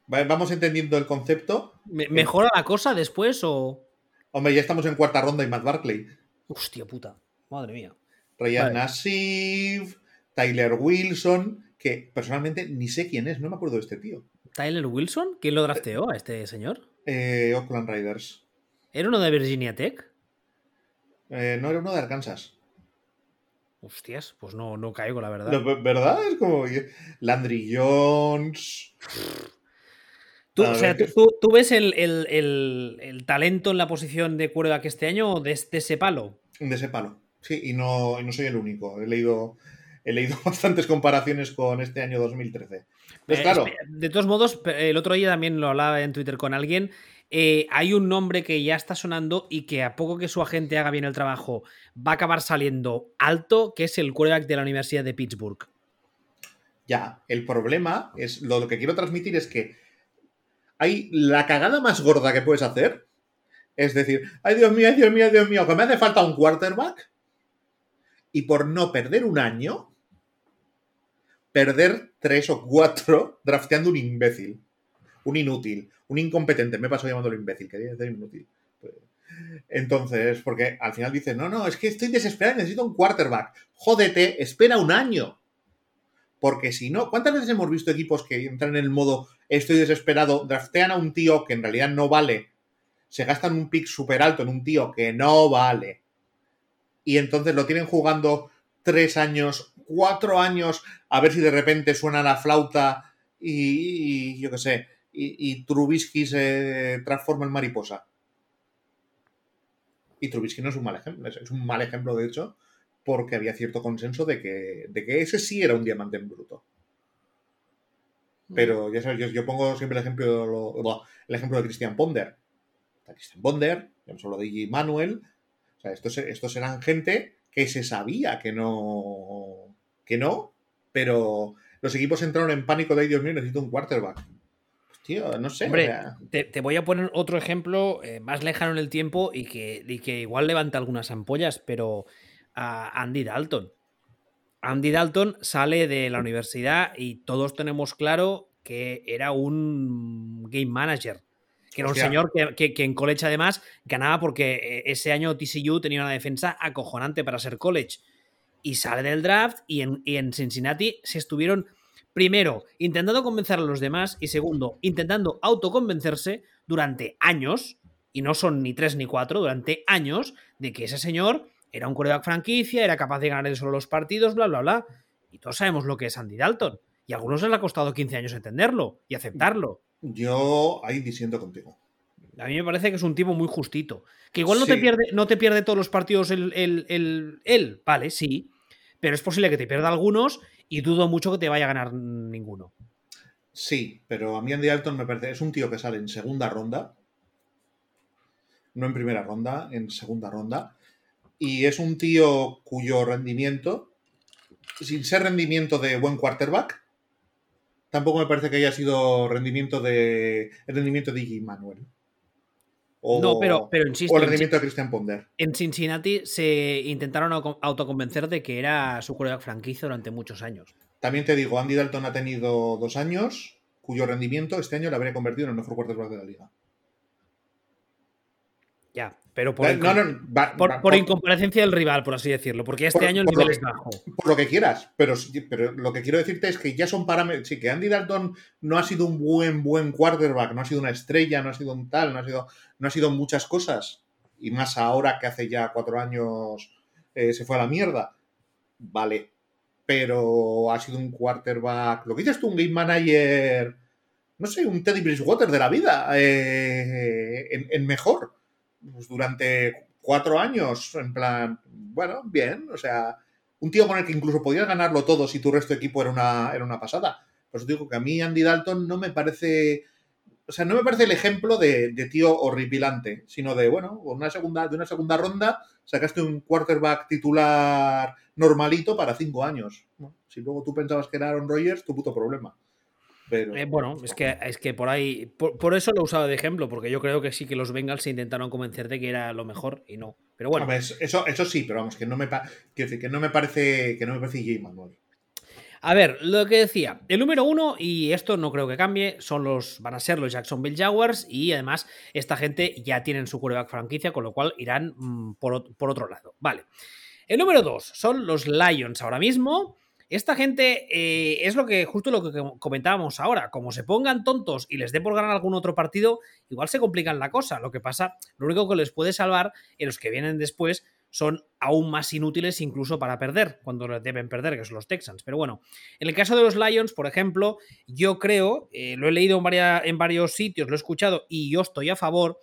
¿Vamos entendiendo el concepto? ¿Mejora la cosa después o.? Hombre, ya estamos en cuarta ronda y Matt Barkley. Hostia puta. Madre mía. Ryan Nassif, Tyler Wilson, que personalmente ni sé quién es, no me acuerdo de este tío. ¿Tyler Wilson? ¿Quién lo drafteó a este señor? Eh, Oakland Riders. ¿Era uno de Virginia Tech? Eh, no, era uno de Arkansas. Hostias, pues no, no caigo, la verdad. ¿Verdad? Es como Landry Jones. ¿Tú, o sea, ¿tú, ves el, talento en la posición de cuerda que este año de, de ese palo? De ese palo. Sí, y no, no soy el único. He leído, he leído bastantes comparaciones con este año 2013. Pues claro. De todos modos, el otro día también lo hablaba en Twitter con alguien. Eh, hay un nombre que ya está sonando y que a poco que su agente haga bien el trabajo va a acabar saliendo alto, que es el quarterback de la Universidad de Pittsburgh. Ya, el problema es, lo que quiero transmitir es que hay la cagada más gorda que puedes hacer. Es decir, ay Dios mío, ay Dios mío, Dios mío, que me hace falta un quarterback y por no perder un año, perder tres o cuatro drafteando un imbécil, un inútil, un incompetente. Me paso llamándolo imbécil, quería decir inútil. Entonces, porque al final dice, no, no, es que estoy desesperado, necesito un quarterback. Jódete, espera un año. Porque si no, ¿cuántas veces hemos visto equipos que entran en el modo estoy desesperado, draftean a un tío que en realidad no vale, se gastan un pick súper alto en un tío que no vale, y entonces lo tienen jugando tres años, cuatro años, a ver si de repente suena la flauta y, yo qué sé, y, Trubisky se transforma en mariposa. Y Trubisky no es un mal ejemplo, es un mal ejemplo de hecho, porque había cierto consenso de que, de que ese sí era un diamante en bruto. Pero ya sabes, yo, pongo siempre el ejemplo, el ejemplo de Christian Ponder. Christian Ponder, ya hemos hablado de G. Manuel, o sea, estos, eran gente que se sabía que no. que no, pero los equipos entraron en pánico de, Dios mío, necesito un quarterback. Pues, tío, no sé. Hombre, te, voy a poner otro ejemplo eh, más lejano en el tiempo y que, que igual levanta algunas ampollas, pero a Andy Dalton. Andy Dalton sale de la universidad y todos tenemos claro que era un game manager que era un señor que, en college además ganaba porque eh, ese año TCU tenía una defensa acojonante para ser college. Y sale del draft y en, Cincinnati se estuvieron, primero, intentando convencer a los demás y segundo, intentando autoconvencerse durante años, y no son ni tres ni cuatro, durante años, de que ese señor era un quarterback franquicia, era capaz de ganar solo los partidos, bla, bla, bla. Y todos sabemos lo que es Andy Dalton. Y a algunos les ha costado 15 años entenderlo y aceptarlo. Yo ahí disiento contigo. A mí me parece que es un tipo muy justito. Que igual no, te, pierde, no te pierde todos los partidos el, él, vale, sí. Pero es posible que te pierda algunos y dudo mucho que te vaya a ganar ninguno. Sí, pero a mí Andy Alton me parece. Es un tío que sale en segunda ronda. No en primera ronda, en segunda ronda. Y es un tío cuyo rendimiento, sin ser rendimiento de buen quarterback, tampoco me parece que haya sido rendimiento de el rendimiento de Iggy Manuel. O, no, pero, pero insisto. O el rendimiento de Christian Ponder. En Cincinnati se intentaron autoconvencer de que era su coreback franquicia durante muchos años. También te digo, Andy Dalton ha tenido dos años, cuyo rendimiento este año le habría convertido en el mejor quarterback de la liga. Ya, pero por, incomparecencia del rival, por así decirlo, porque este año el nivel es bajo. Por lo que quieras, pero, pero lo que quiero decirte es que ya son parámetros. Sí, que Andy Dalton no ha sido un buen, buen quarterback, no ha sido una estrella, no ha sido un tal, no ha sido, no ha sido muchas cosas, y más ahora que hace ya cuatro años eh, se fue a la mierda. Vale, pero ha sido un quarterback. Lo que dices tú, un game manager. No sé, un Teddy Bridgewater de la vida. Eh, en mejor pues, durante cuatro años, en plan, bueno, bien, o sea, un tío con el que incluso podías ganarlo todo si tu resto de equipo era una, era una pasada. Pues digo que a mí Andy Dalton no me parece, o sea, no me parece el ejemplo de, tío horripilante, sino de, bueno, una segunda, de una segunda ronda sacaste un quarterback titular normalito para cinco años. Si luego tú pensabas que era Aaron Rodgers, tu puto problema. Eh, bueno, es que, es que por ahí. Por, eso lo he usado de ejemplo, porque yo creo que sí que los Bengals se intentaron convencer de que era lo mejor y no. Pero bueno. eso, eso sí, pero vamos, que no me, que no me parece. Que no me parece J. Manuel. A ver, lo que decía, el número uno, y esto no creo que cambie, son los, van a ser los Jacksonville Jaguars, y además esta gente ya tienen su quarterback franquicia, con lo cual irán mm, por, por otro lado. Vale. El número dos son los Lions ahora mismo. Esta gente eh, es lo que justo lo que comentábamos ahora. Como se pongan tontos y les dé por ganar algún otro partido, igual se complican la cosa. Lo que pasa, lo único que les puede salvar en los que vienen después son aún más inútiles incluso para perder, cuando deben perder, que son los Texans. Pero bueno, en el caso de los Lions, por ejemplo, yo creo, eh, lo he leído en, en varios sitios, lo he escuchado y yo estoy a favor,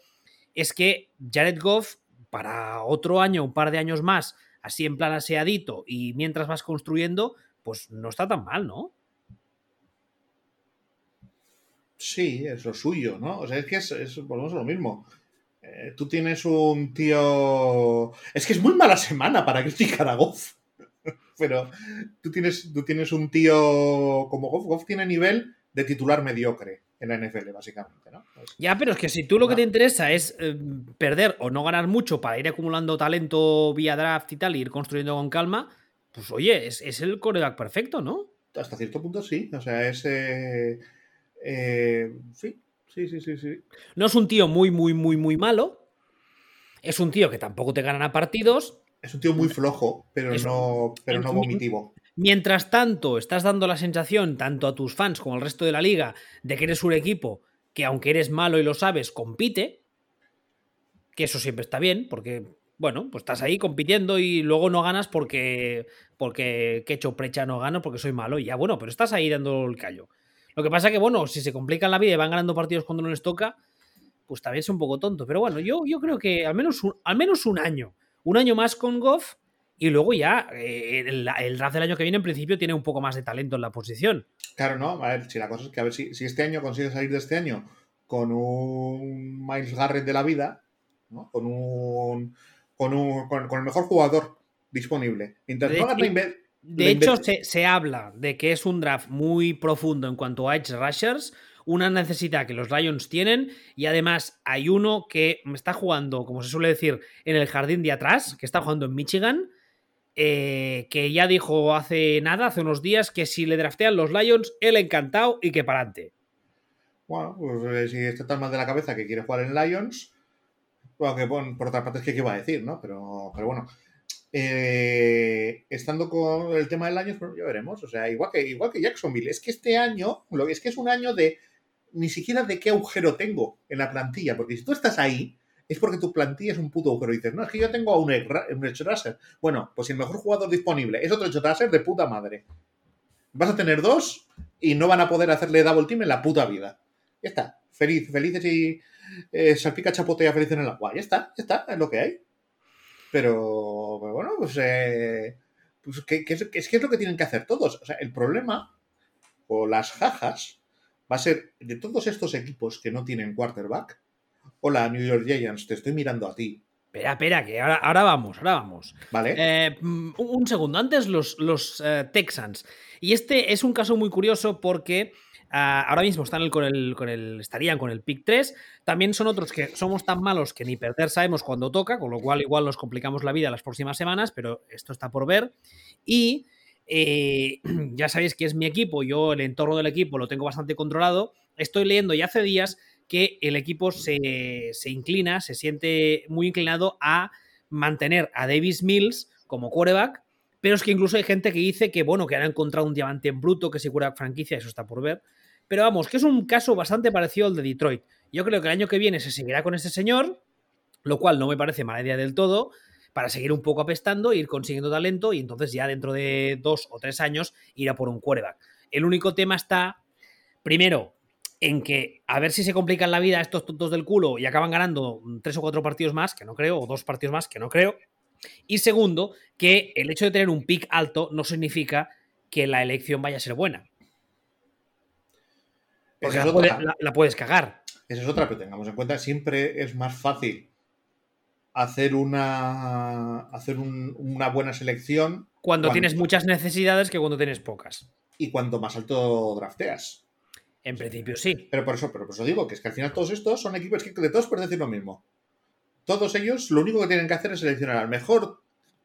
es que Jared Goff, para otro año, un par de años más, así en plan aseadito y mientras vas construyendo, pues no está tan mal, ¿no? Sí, es lo suyo, ¿no? O sea, es que es, volvemos a lo mismo. Eh, tú tienes un tío. Es que es muy mala semana para criticar a Goff. Pero tú tienes, tú tienes un tío como Goff. Goff tiene nivel de titular mediocre en la NFL, básicamente, ¿no? ya, pero es que si tú lo que te interesa es eh, perder o no ganar mucho para ir acumulando talento vía draft y tal, y ir construyendo con calma, pues oye, es, el coreback perfecto, ¿no? Hasta cierto punto sí. O sea, es. Eh, eh, sí, sí, sí, sí, sí. No es un tío muy, muy, muy, muy malo. Es un tío que tampoco te gana partidos. Es un tío muy flojo, pero no, pero no vomitivo. Mientras tanto, estás dando la sensación, tanto a tus fans como al resto de la liga, de que eres un equipo que, aunque eres malo y lo sabes, compite. Que eso siempre está bien, porque bueno, pues estás ahí compitiendo y luego no ganas porque, porque que hecho precha no gano porque soy malo y ya, bueno, pero estás ahí dando el callo. Lo que pasa que, bueno, si se complican la vida y van ganando partidos cuando no les toca, pues también es un poco tonto. Pero bueno, yo, yo creo que al menos, un, al menos un año, un año más con Goff y luego ya eh, el, draft del año que viene en principio tiene un poco más de talento en la posición. Claro, no, a ver, si la cosa es que a ver si, si este año consigues salir de este año con un Miles Garrett de la vida, ¿no? con un con, el mejor jugador disponible. de, hecho, se, habla de que es un draft muy profundo en cuanto a edge rushers, una necesidad que los Lions tienen y además hay uno que me está jugando, como se suele decir, en el jardín de atrás, que está jugando en Michigan, eh, que ya dijo hace nada, hace unos días, que si le draftean los Lions, él encantado y que para adelante. Bueno, pues eh, si está tan mal de la cabeza que quiere jugar en Lions, bueno, que por otra parte es que qué iba a decir, ¿no? Pero, pero bueno. Eh, estando con el tema del año, pues ya veremos. O sea, igual que, igual que Jacksonville. Es que este año, es que es un año de ni siquiera de qué agujero tengo en la plantilla. Porque si tú estás ahí, es porque tu plantilla es un puto agujero. Dices, no, es que yo tengo a un, un Bueno, pues el mejor jugador disponible es otro Edge de puta madre. Vas a tener dos y no van a poder hacerle double team en la puta vida. Ya está. Feliz, felices y eh, salpica chapotea feliz en el agua. Ya está, ya está, es lo que hay. Pero, bueno, pues, eh, pues ¿qué, es, es lo que tienen que hacer todos. O sea, el problema, o las jajas, va a ser de todos estos equipos que no tienen quarterback. Hola, New York Giants, te estoy mirando a ti. Espera, espera, que ahora, ahora vamos, ahora vamos. Vale. Eh, mm, un segundo, antes los, los Texans. Y este es un caso muy curioso porque ahora mismo están con, el, con el, estarían con el pick 3. También son otros que somos tan malos que ni perder sabemos cuándo toca, con lo cual igual nos complicamos la vida las próximas semanas, pero esto está por ver. Y eh, ya sabéis que es mi equipo, yo el entorno del equipo lo tengo bastante controlado. Estoy leyendo ya hace días que el equipo se, se inclina, se siente muy inclinado a mantener a Davis Mills como quarterback, pero es que incluso hay gente que dice que, bueno, que han encontrado un diamante en bruto, que se cura franquicia, eso está por ver. Pero vamos, que es un caso bastante parecido al de Detroit. Yo creo que el año que viene se seguirá con este señor, lo cual no me parece mala idea del todo, para seguir un poco apestando, ir consiguiendo talento y entonces ya dentro de dos o tres años ir a por un quarterback. El único tema está, primero, en que a ver si se complican la vida estos tontos del culo y acaban ganando tres o cuatro partidos más, que no creo, o dos partidos más, que no creo. Y segundo, que el hecho de tener un pick alto no significa que la elección vaya a ser buena. Porque la, puedes cagar. Esa es otra, pero tengamos en cuenta, siempre es más fácil hacer una, hacer una buena selección. Cuando, tienes muchas necesidades que cuando tienes pocas. Y cuanto más alto drafteas. En principio sí. Pero por eso, pero por eso digo que es que al final todos estos son equipos que de todos pueden decir lo mismo. Todos ellos lo único que tienen que hacer es seleccionar al mejor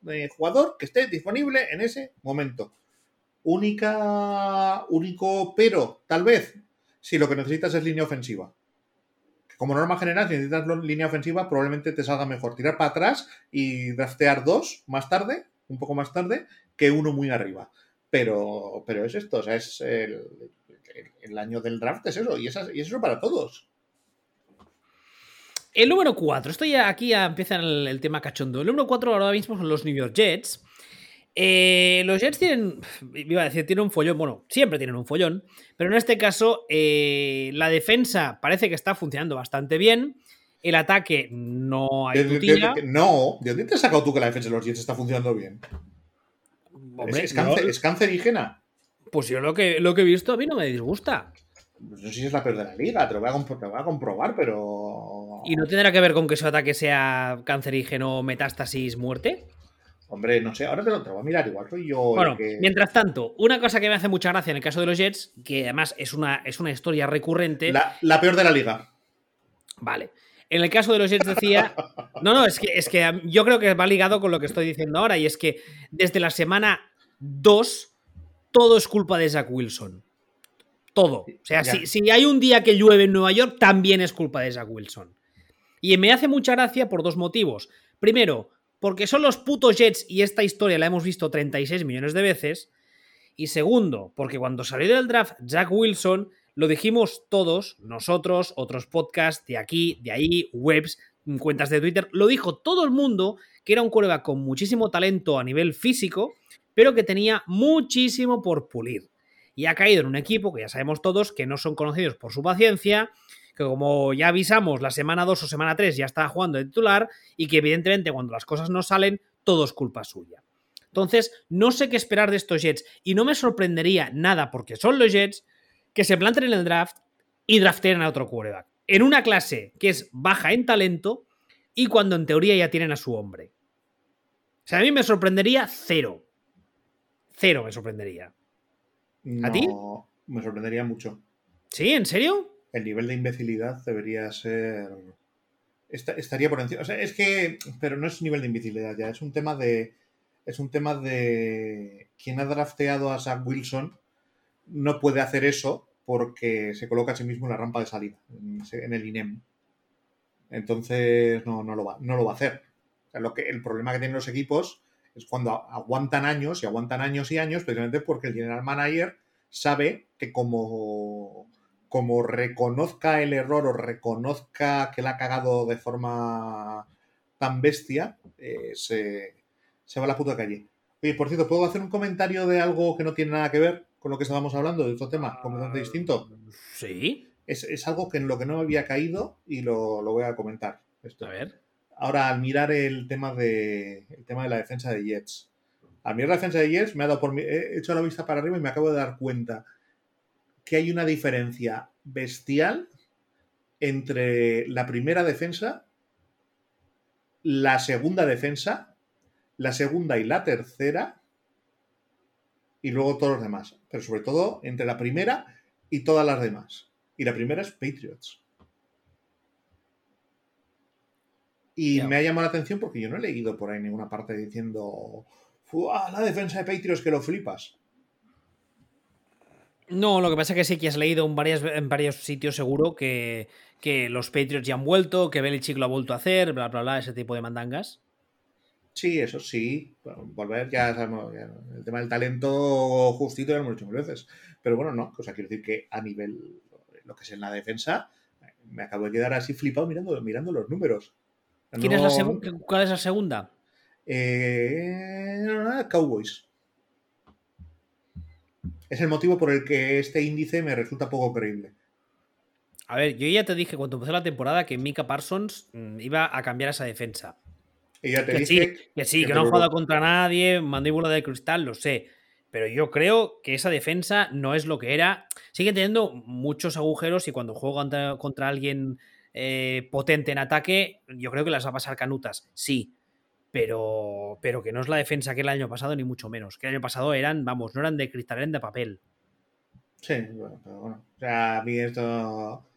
eh, jugador que esté disponible en ese momento. Única, único pero, tal vez, si lo que necesitas es línea ofensiva. Como norma general, si necesitas línea ofensiva, probablemente te salga mejor tirar para atrás y draftear dos más tarde, un poco más tarde, que uno muy arriba. Pero, pero es esto, o sea, es el, año del draft, es eso, y, es eso para todos. El número 4, esto ya aquí ya empieza el, tema cachondo. El número 4 ahora mismo son los New York Jets. Eh, los Jets tienen, iba a decir, tienen un follón, bueno, siempre tienen un follón, pero en este caso eh, la defensa parece que está funcionando bastante bien. El ataque no hay de, No, ¿de dónde te has sacado tú que la defensa de los Jets está funcionando bien? ¿Es, cancerígena? Pues yo lo que, lo que he visto a mí no me disgusta. No sé si es la peor de la liga, te lo voy a, comprobar, pero. ¿Y no tendrá que ver con que su ataque sea cancerígeno, metástasis, muerte? Hombre, no sé, ahora te lo, voy a mirar, igual soy yo. Bueno, mientras tanto, una cosa que me hace mucha gracia en el caso de los Jets, que además es una, es una historia recurrente. La, peor de la liga. Vale. En el caso de los Jets decía. No, no, es que, es que yo creo que va ligado con lo que estoy diciendo ahora, y es que desde la semana 2, todo es culpa de Zach Wilson. Todo. O sea, si, si, hay un día que llueve en Nueva York, también es culpa de Zach Wilson. Y me hace mucha gracia por dos motivos. Primero, porque son los putos Jets y esta historia la hemos visto 36 millones de veces. Y segundo, porque cuando salió del draft Jack Wilson, lo dijimos todos, nosotros, otros podcasts de aquí, de ahí, webs, cuentas de Twitter, lo dijo todo el mundo que era un quarterback con muchísimo talento a nivel físico, pero que tenía muchísimo por pulir. Y ha caído en un equipo que ya sabemos todos que no son conocidos por su paciencia, que como ya avisamos, la semana 2 o semana 3 ya está jugando de titular y que evidentemente cuando las cosas no salen, todo es culpa suya. Entonces, no sé qué esperar de estos Jets y no me sorprendería nada porque son los Jets que se planten en el draft y draften a otro quarterback. En una clase que es baja en talento y cuando en teoría ya tienen a su hombre. O sea, a mí me sorprendería cero. Cero me sorprendería. ¿A ti? Me sorprendería mucho. ¿Sí? ¿En serio? El nivel de imbecilidad debería ser. estaría por encima. O sea, es que. Pero no es nivel de imbecilidad ya, es un tema de. Es un tema de. Quien ha drafteado a Zach Wilson no puede hacer eso porque se coloca a sí mismo en la rampa de salida, en el INEM. Entonces, no, no, lo, va, no lo va a hacer. lo que, el problema que tienen los equipos es cuando aguantan años y aguantan años y años, precisamente porque el general manager sabe que como como reconozca el error o reconozca que la ha cagado de forma tan bestia, eh, se, va a la puta calle. Oye, por cierto, ¿puedo hacer un comentario de algo que no tiene nada que ver con lo que estábamos hablando, de otro tema completamente ah, distinto? Sí. Es, algo que en lo que no me había caído y lo, voy a comentar. A ver. Ahora, al mirar el tema de, el tema de la defensa de Jets. Al mirar la defensa de Jets, me ha dado por he hecho la vista para arriba y me acabo de dar cuenta que hay una diferencia bestial entre la primera defensa, la segunda defensa, la segunda y la tercera, y luego todos los demás. Pero sobre todo entre la primera y todas las demás. Y la primera es Patriots. Y me ha llamado la atención porque yo no he leído por ahí ninguna parte diciendo, la defensa de Patriots que lo flipas! No, lo que pasa es que sí que has leído en, varias, en varios sitios seguro que, que los Patriots ya han vuelto, que Belichick lo ha vuelto a hacer, bla, bla, bla, ese tipo de mandangas. Sí, eso sí. volver, ya sabemos, el tema del talento justito ya lo hemos dicho mil veces. Pero bueno, no. O sea, quiero decir que a nivel, lo que es en la defensa, me acabo de quedar así flipado mirando, mirando los números. ¿Quién es la ¿Cuál es la segunda? Eh, Cowboys. Es el motivo por el que este índice me resulta poco creíble. A ver, yo ya te dije cuando empezó la temporada que Mika Parsons mm, iba a cambiar esa defensa. Y ya te que dije sí, que sí, que, no ha jugado contra nadie, mandíbula de cristal, lo sé. Pero yo creo que esa defensa no es lo que era. Sigue teniendo muchos agujeros y cuando juega contra, alguien eh, potente en ataque, yo creo que las va a pasar canutas. Sí, pero, pero que no es la defensa que el año pasado, ni mucho menos. Que el año pasado eran, vamos, no eran de cristal, eran de papel. Sí, bueno, pero bueno. O sea, a mí esto.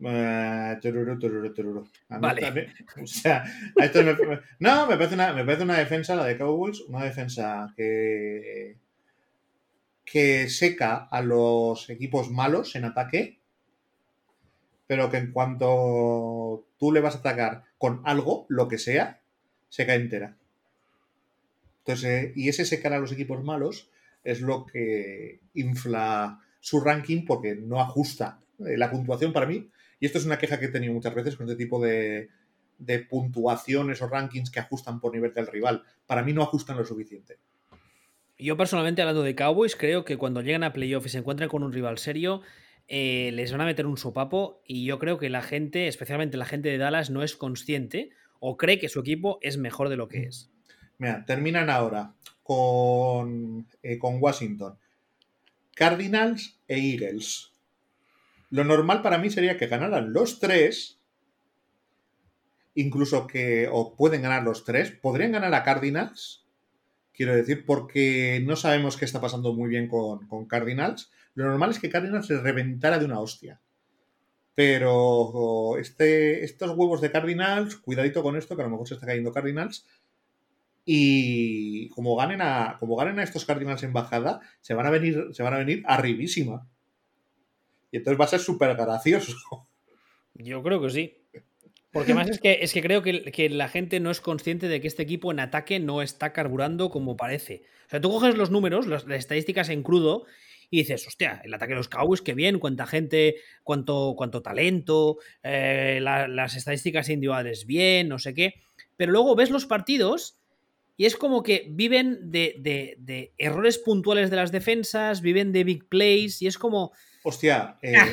Uh, tururu, tururu, tururu. vale. o sea, esto me, no, me parece, una, me parece una defensa, la de Cowboys, una defensa que, que seca a los equipos malos en ataque, pero que en cuanto tú le vas a atacar con algo, lo que sea, se cae entera. Entonces, eh, y ese secar a los equipos malos es lo que infla su ranking porque no ajusta eh, la puntuación para mí. Y esto es una queja que he tenido muchas veces con este tipo de, de puntuaciones o rankings que ajustan por nivel del rival. Para mí no ajustan lo suficiente. Yo personalmente, hablando de Cowboys, creo que cuando llegan a playoff y se encuentran con un rival serio, eh, les van a meter un sopapo y yo creo que la gente, especialmente la gente de Dallas, no es consciente o cree que su equipo es mejor de lo que es. Mira, terminan ahora con, eh, con Washington, Cardinals e Eagles. Lo normal para mí sería que ganaran los tres, incluso que, o pueden ganar los tres, podrían ganar a Cardinals, quiero decir, porque no sabemos qué está pasando muy bien con, con Cardinals. Lo normal es que Cardinals les reventara de una hostia. Pero este, estos huevos de Cardinals, cuidadito con esto, que a lo mejor se está cayendo Cardinals. Y como ganen a, como ganen a estos Cardinals en bajada, se van a venir, se van a venir arribísima. Y entonces va a ser súper gracioso. Yo creo que sí. Porque más es que, es que creo que, que, la gente no es consciente de que este equipo en ataque no está carburando como parece. O sea, tú coges los números, las estadísticas en crudo, y dices, hostia, el ataque de los Cowboys, qué bien, cuánta gente, cuánto, cuánto talento, eh, las estadísticas individuales bien, no sé qué. Pero luego ves los partidos y es como que viven de, errores puntuales de las defensas, viven de big plays y es como... Hostia, eh, ah.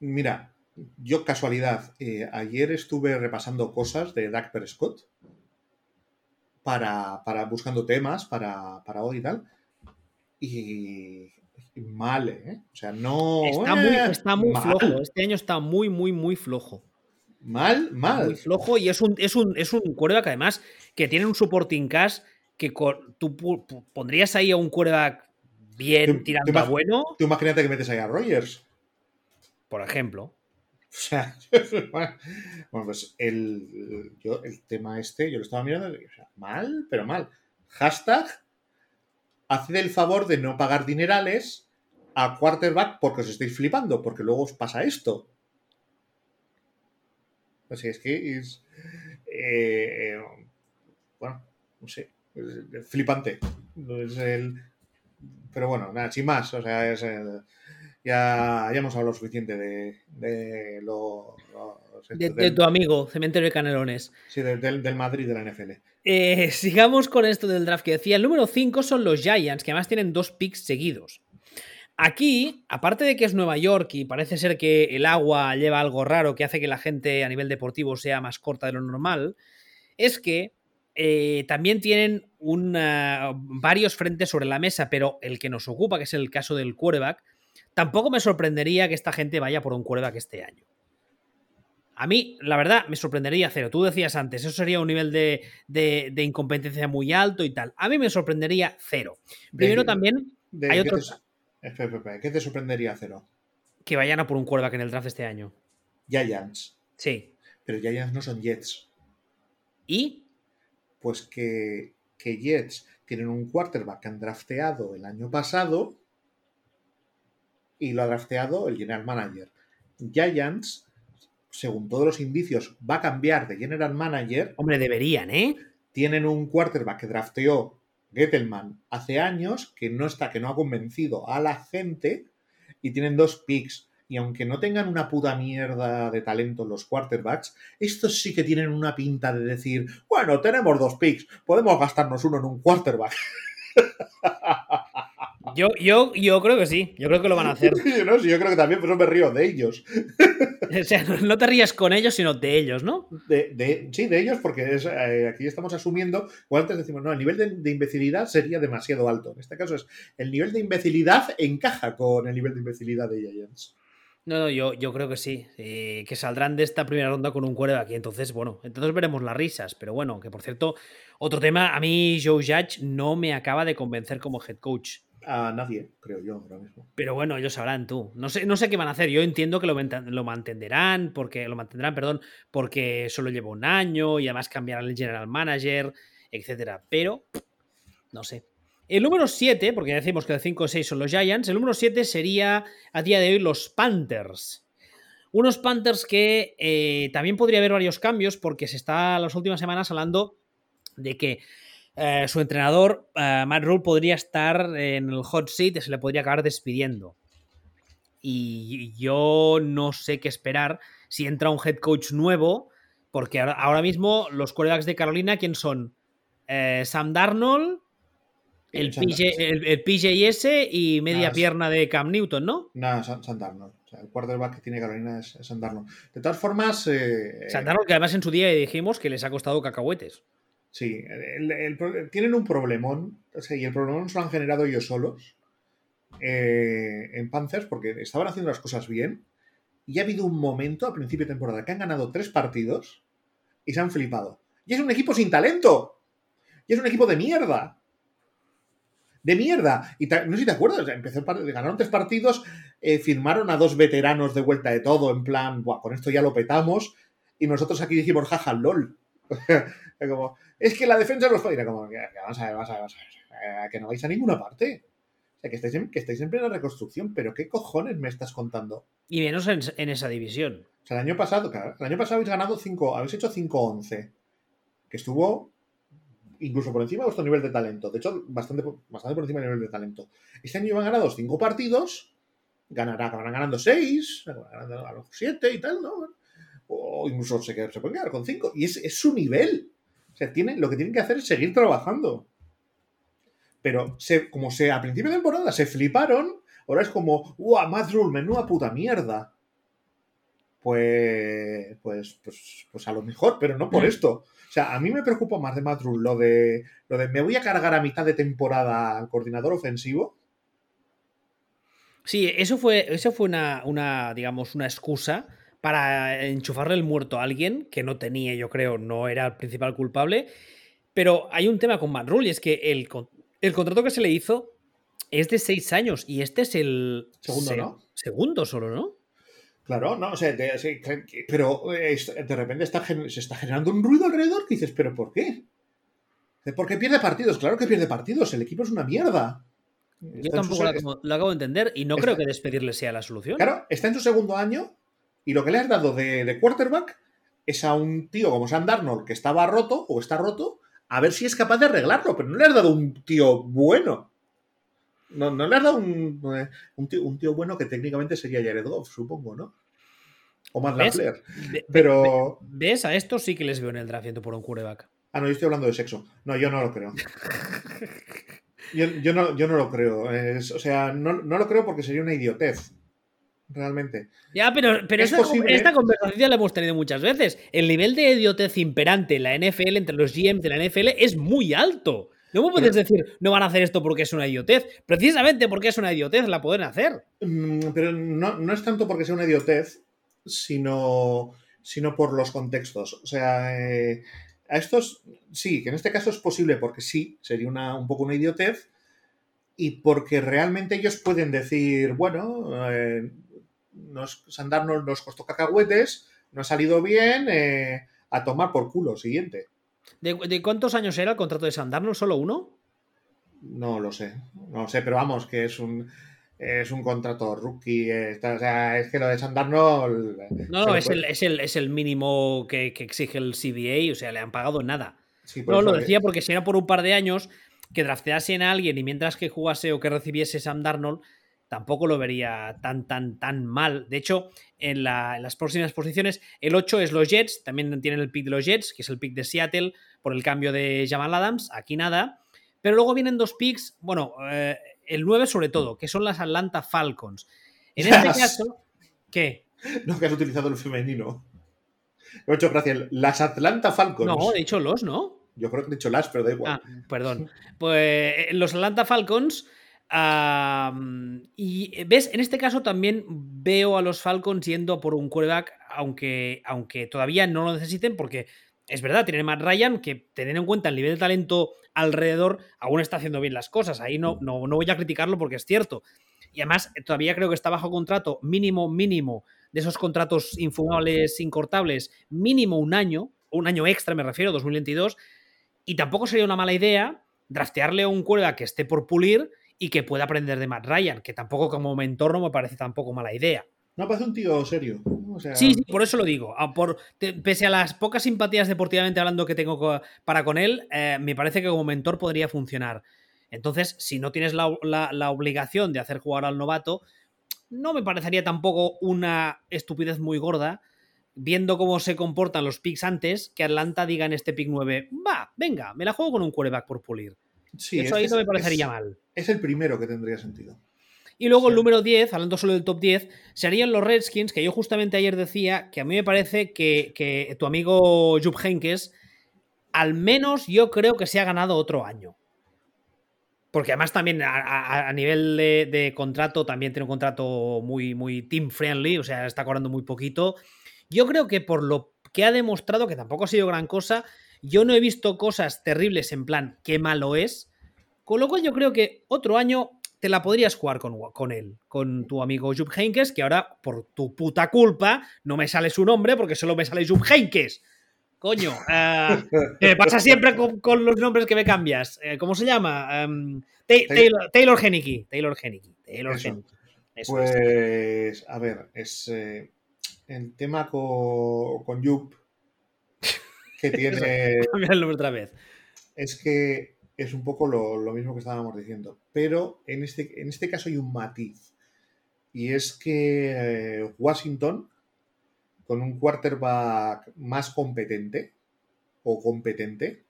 mira, yo casualidad, eh, ayer estuve repasando cosas de Dak Prescott para, para buscando temas para, para hoy y tal. Y mal, ¿eh? O sea, no. Está muy, eh, está muy flojo. Este año está muy, muy, muy flojo. Mal, mal. Muy flojo y es un, es un, es un quarterback además que tiene un supporting cast que tú pondrías ahí a un quarterback bien tirando a bueno. Tú imagínate que metes ahí a Rogers. Por ejemplo. O sea, bueno, pues el, yo, el tema este, yo lo estaba mirando, o sea, mal, pero mal. Hashtag haced el favor de no pagar dinerales a quarterback porque os estáis flipando, porque luego os pasa esto. Así es que es. Eh, bueno, no sé. flipante. Es el, pero bueno, nada, sin más. O sea, es el, ya, ya hemos hablado suficiente de, de lo. de, tu amigo, Cementerio de Canelones. Sí, del Madrid de la NFL. Eh, sigamos con esto del draft que decía. El número 5 son los Giants, que además tienen dos picks seguidos. Aquí, aparte de que es Nueva York y parece ser que el agua lleva algo raro que hace que la gente a nivel deportivo sea más corta de lo normal, es que eh, también tienen varios frentes sobre la mesa, pero el que nos ocupa, que es el caso del quarterback, tampoco me sorprendería que esta gente vaya por un quarterback este año. A mí, la verdad, me sorprendería cero. Tú decías antes, eso sería un nivel de, incompetencia muy alto y tal. A mí me sorprendería cero. Primero también hay otros... ¿Qué te sorprendería cero? Que vayan a por un quarterback en el draft este año. Giants. Sí. Pero Giants no son Jets. ¿Y? Pues que, que Jets tienen un quarterback que han drafteado el año pasado y lo ha drafteado el general manager. Giants, según todos los indicios, va a cambiar de general manager. Hombre, deberían, ¿eh? Tienen un quarterback que drafteó Gettelman hace años que no está, que no ha convencido a la gente y tienen dos picks. Y aunque no tengan una puta mierda de talento los quarterbacks, estos sí que tienen una pinta de decir, bueno, tenemos dos picks, podemos gastarnos uno en un quarterback. Yo, yo, yo creo que sí, yo creo que lo van a hacer. ¿no? Sí, yo creo que también, pero me río de ellos. o sea, no te rías con ellos, sino de ellos, ¿no? De, sí, de ellos, porque es, eh, aquí estamos asumiendo, o antes decimos, no, el nivel de, imbecilidad sería demasiado alto. En este caso es, el nivel de imbecilidad encaja con el nivel de imbecilidad de Giants. No, no, yo, yo creo que sí. Eh, que saldrán de esta primera ronda con un cuero aquí. Entonces, bueno, entonces veremos las risas. Pero bueno, que por cierto, otro tema, a mí Joe Judge no me acaba de convencer como head coach. A nadie, creo yo, ahora mismo. Pero bueno, ellos sabrán tú. No sé, no sé qué van a hacer. Yo entiendo que lo, lo mantendrán, porque lo mantendrán, perdón, porque solo lleva un año y además cambiarán el general manager, etcétera. Pero no sé. El número 7, porque decimos que el 5 o 6 son los Giants, el número 7 sería a día de hoy los Panthers. Unos Panthers que eh, también podría haber varios cambios porque se está las últimas semanas hablando de que eh, su entrenador, eh, Matt Rule, podría estar en el hot seat y se le podría acabar despidiendo. Y yo no sé qué esperar si entra un head coach nuevo, porque ahora, mismo los quarterbacks de Carolina, ¿quién son? Eh, Sam Darnold, el, PJS y media pierna de Cam Newton, ¿no? No, Sam, Darnold. el quarterback que tiene Carolina es, Sam Darnold. De todas formas. Sam Darnold, que además en su día dijimos que les ha costado cacahuetes. Sí, tienen un problemón, y el problemón se lo han generado ellos solos eh, en Panthers porque estaban haciendo las cosas bien y ha habido un momento a principio de temporada que han ganado tres partidos y se han flipado. Y es un equipo sin talento. Y es un equipo de mierda. De mierda. Y no sé si te acuerdas, empezó ganaron tres partidos, eh, firmaron a dos veteranos de vuelta de todo, en plan, Buah, con esto ya lo petamos. Y nosotros aquí dijimos, jaja, lol. como, es que la defensa los puede como, que, vamos a ver, vamos a ver, vamos a ver, que no vais a ninguna parte. O sea, que estáis, en, que estáis en plena reconstrucción, pero ¿qué cojones me estás contando? Y menos en, esa división. O sea, el año pasado, claro, el año pasado habéis ganado 5, habéis hecho 5-11, que estuvo incluso por encima de vuestro nivel de talento. De hecho, bastante, bastante por encima del nivel de talento. Este año van ganados 5 partidos, ganará, acabarán ganando 6, ganando a los 7 y tal, ¿no? O incluso se, se pueden quedar con 5. Y es, es su nivel. O sea, lo que tienen que hacer es seguir trabajando. Pero se, como se a principio de temporada se fliparon, ahora es como, ¡Uah, Matt Rule, menuda puta mierda! Pues, pues, pues, pues a lo mejor, pero no por mm. esto. O sea, a mí me preocupa más de Matt Rule lo de, lo de me voy a cargar a mitad de temporada al coordinador ofensivo. Sí, eso fue, eso fue una, una, digamos, una excusa para enchufarle el muerto a alguien que no tenía, yo creo, no era el principal culpable. Pero hay un tema con Matt Rule y es que el, el contrato que se le hizo es de seis años y este es el segundo, ¿no? Segundo solo, ¿no? Claro, no, o sea, pero eh, de repente está, se está generando un ruido alrededor que dices, ¿pero por qué? ¿Por qué pierde partidos? Claro que pierde partidos, el equipo es una mierda. Yo tampoco lo, acabo de entender y no creo que despedirle sea la solución. Claro, está en su segundo año y lo que le has dado de, quarterback es a un tío como Sam Darnold que estaba roto o está roto, a ver si es capaz de arreglarlo, pero no le has dado un tío bueno. No, no le has dado un, eh, un, tío, bueno que técnicamente sería Jared Goff, supongo, ¿no? O más Lafleur. Pero. ¿Ves? A estos sí que les veo en el draft por un quarterback. Ah, no, yo estoy hablando de sexo. No, yo no lo creo. Yo, no, yo no lo creo. o sea, no, no, lo creo porque sería una idiotez realmente. Ya, pero, pero esta, conversación la hemos tenido muchas veces. El nivel de idiotez imperante en la NFL, entre los GMs de la NFL, es muy alto. No me puedes decir, no van a hacer esto porque es una idiotez. Precisamente porque es una idiotez la pueden hacer. Mm, pero no, es tanto porque sea una idiotez, sino, sino por los contextos. O sea, eh, a estos, sí, que en este caso es posible porque sí, sería una, un poco una idiotez, y porque realmente ellos pueden decir, bueno, eh, nos, Sandarnos nos costó cacahuetes, no ha salido bien, eh, a tomar por culo, siguiente. ¿De, cuántos años era el contrato de Sandarno? ¿Solo uno? No lo sé, no lo sé, pero vamos, que es un... es un contrato rookie. o sea, es que lo de Sandarno. No, no, es el, es, el, es el, mínimo que, que, exige el CBA, o sea, le han pagado nada. no, lo decía porque si era por un par de años que drafteasen a alguien y mientras que jugase o que recibiese Sam Darnold, tampoco lo vería tan, tan, tan mal. De hecho, en, las próximas posiciones, el 8 es los Jets, también tienen el pick de los Jets, que es el pick de Seattle por el cambio de Jamal Adams, aquí nada. Pero luego vienen dos picks, bueno, eh, el 9 sobre todo, que son las Atlanta Falcons. En este caso, ¿qué? No, que has utilizado el femenino. Me ha hecho gracia. Las Atlanta Falcons. No, he dicho los, ¿no? Yo creo que he dicho las, pero da igual. Ah, perdón. Pues eh, los Atlanta Falcons. Y ves, en este caso también veo a los Falcons yendo por un quarterback, aunque, aunque todavía no lo necesiten, porque es verdad, tienen Matt Ryan, que teniendo en cuenta el nivel de talento alrededor, aún está haciendo bien las cosas. Ahí no, no, no voy a criticarlo porque es cierto. Y además, todavía creo que está bajo contrato mínimo, mínimo, de esos contratos infumables, incortables, mínimo un año, un año extra me refiero, 2022, y tampoco sería una mala idea draftearle a un cuerda que esté por pulir y que pueda aprender de Matt Ryan, que tampoco como mentor no me parece tampoco mala idea. No, parece un tío serio. Sí, sí, por eso lo digo. Por, pese a las pocas simpatías deportivamente hablando que tengo para con él, eh, me parece que como mentor podría funcionar. Entonces, si no tienes la, la, obligación de hacer jugar al novato, no me parecería tampoco una estupidez muy gorda viendo cómo se comportan los picks antes, que Atlanta diga en este pick 9, va, venga, me la juego con un quarterback por pulir. Sí, Eso ahí no me parecería mal. Es el primero que tendría sentido. Y luego el número 10, hablando solo del top 10, serían los Redskins, que yo justamente ayer decía que a mí me parece que, tu amigo Jupp Henkes, al menos yo creo que se ha ganado otro año. Porque además también a, nivel de, de, contrato, también tiene un contrato muy, muy team friendly, o sea, está cobrando muy poquito. Yo creo que por lo que ha demostrado, que tampoco ha sido gran cosa, yo no he visto cosas terribles en plan, qué malo es. Con lo cual yo creo que otro año te la podrías jugar con, con él, con tu amigo Jupp Heynckes, que ahora, por tu puta culpa, no me sale su nombre porque solo me sale Jupp Heynckes. Coño, uh, me pasa siempre con, los nombres que me cambias. Eh, ¿Cómo se llama? Um, Taylor, Taylor Taylor Taylor pues, a ver, es... Eh, el tema con, con Yup que tiene. otra vez. Es que es un poco lo, mismo que estábamos diciendo. Pero en este, en este caso hay un matiz. Y es que eh, Washington, con un quarterback más competente o competente,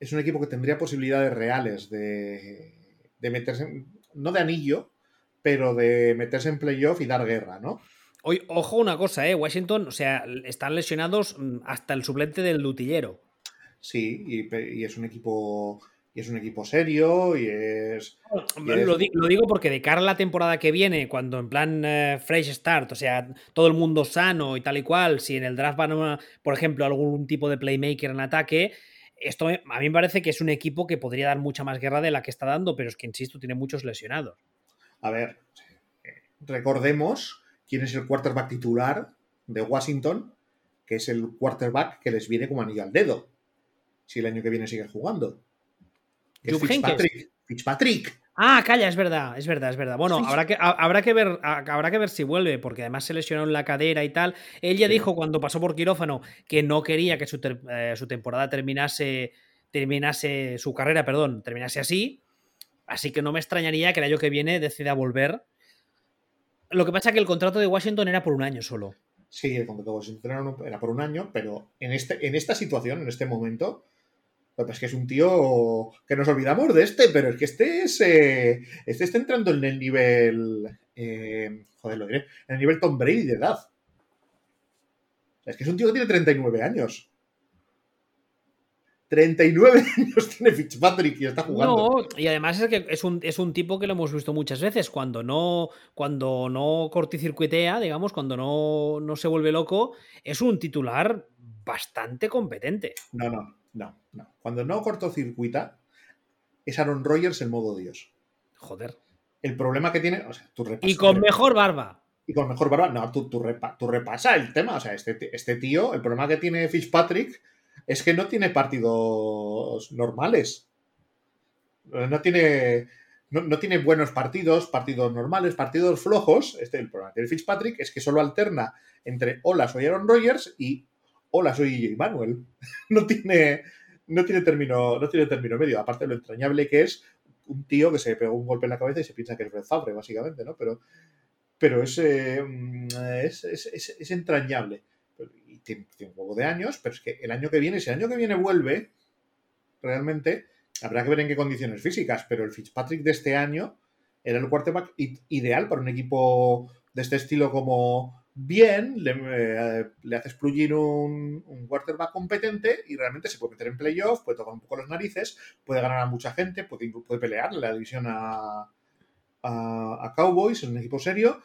es un equipo que tendría posibilidades reales de, de meterse, no de anillo, pero de meterse en playoff y dar guerra, ¿no? Hoy, ojo una cosa, ¿eh? Washington, o sea, están lesionados mm, hasta el suplente del Lutillero. Sí, y, es un equipo. Y es un equipo serio y es. lo, digo porque de cara a la temporada que viene, cuando en plan eh, fresh start, o sea, todo el mundo sano y tal y cual, si en el draft van, por ejemplo, algún tipo de playmaker en ataque, esto a mí me parece que es un equipo que podría dar mucha más guerra de la que está dando, pero es que, insisto, tiene muchos lesionados. A ver, recordemos quién es el quarterback titular de Washington, que es el quarterback que les viene como anillo al dedo, si el año que viene sigue jugando. Es Fitzpatrick. Fitzpatrick. Ah, calla, es verdad, es verdad, es verdad. Bueno, habrá que, habrá, que ver, habrá que ver si vuelve, porque además se lesionó en la cadera y tal. Él ya dijo cuando pasó por quirófano que no quería que su, eh, su, temporada terminase, terminase, su carrera, perdón, terminase así. Así que no me extrañaría que el año que viene decida volver lo que pasa es que el contrato de Washington era por un año solo. Sí, el contrato de Washington era por un año, pero en, este, en esta situación, en este momento, es que es un tío que nos olvidamos de este, pero es que este es. Eh, este está entrando en el nivel. Eh, joder, lo diré. En el nivel Tom Brady de edad. Es que es un tío que tiene 39 años. 39 años tiene Fitzpatrick y está jugando. No, y además es que es un, es un, tipo que lo hemos visto muchas veces. Cuando no, cuando no corticircuitea, digamos, cuando no, no se vuelve loco, es un titular bastante competente. No, no, no, no. Cuando no cortocircuita, es Aaron Rodgers en modo Dios. Joder. El problema que tiene. O sea, tú y con mejor barba. Y con mejor barba. No, tú, tú, repasa el tema. O sea, este, este tío, el problema que tiene Fitzpatrick es que no tiene partidos normales. No tiene. no, tiene buenos partidos, partidos normales, partidos flojos. Este, el problema del Fitzpatrick es que solo alterna entre hola, soy Aaron Rodgers y hola, soy J. Manuel. no tiene, no tiene término, no tiene término medio. Aparte de lo entrañable que es un tío que se pegó un golpe en la cabeza y se piensa que es Brett Favre, básicamente, ¿no? Pero, pero es, eh, es, es, es, entrañable. Un poco de años, pero es que el año que viene, si el año que viene vuelve, realmente Habrá que ver en qué condiciones físicas, pero el Fitzpatrick de este año era el quarterback ideal para un equipo de este estilo como bien, le, eh, haces plugin un, un, quarterback competente y realmente se puede meter en playoff, puede tocar un poco las narices, puede ganar a mucha gente, puede, pelear la división a, a, Cowboys en un equipo serio,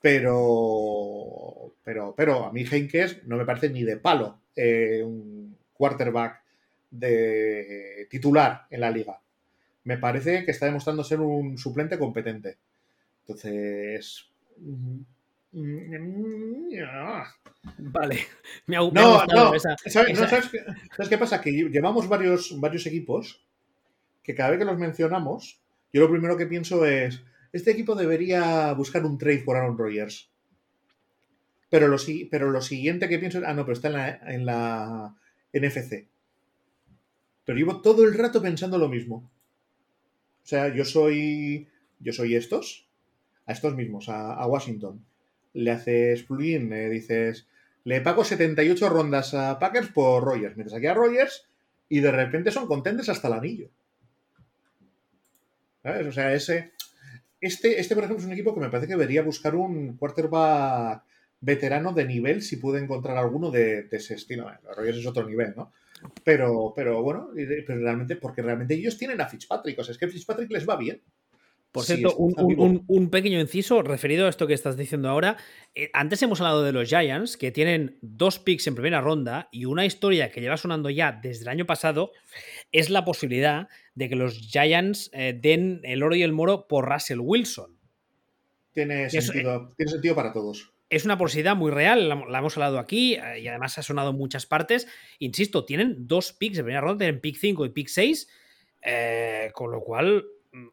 pero, pero, pero a mí Heinkes no me parece ni de palo eh, un quarterback de titular en la liga. Me parece que está demostrando ser un suplente competente. Entonces. Vale. Me ha, no, no. ¿sabes, qué, pasa? Que llevamos varios, varios equipos que cada vez que los mencionamos, yo lo primero que pienso es. Este equipo debería buscar un trade por Aaron Rodgers. Pero lo, pero lo siguiente que pienso es. Ah, no, pero está en la, en NFC. Pero llevo todo el rato pensando lo mismo. O sea, yo soy. Yo soy estos. A estos mismos, a, Washington. Le haces plugin, le dices. Le pago 78 rondas a Packers por Rogers. Metes aquí a Rogers y de repente son contentes hasta el anillo. ¿Sabes? O sea, ese. Este, este, por ejemplo, es un equipo que me parece que debería buscar un quarterback veterano de nivel si puede encontrar alguno de, ese estilo. Rogers es otro nivel, ¿no? Pero, pero bueno, pero realmente, porque realmente ellos tienen a Fitzpatrick, o sea, es que Fitzpatrick les va bien. Por cierto, un, pequeño inciso referido a esto que estás diciendo ahora. Eh, antes hemos hablado de los Giants, que tienen dos picks en primera ronda y una historia que lleva sonando ya desde el año pasado es la posibilidad de que los Giants eh, den el oro y el moro por Russell Wilson. Tiene sentido, tiene sentido para todos es una posibilidad muy real, la, hemos hablado aquí eh, y además ha sonado en muchas partes. Insisto, tienen dos picks de primera ronda, tienen pick 5 y pick 6, eh, con lo cual,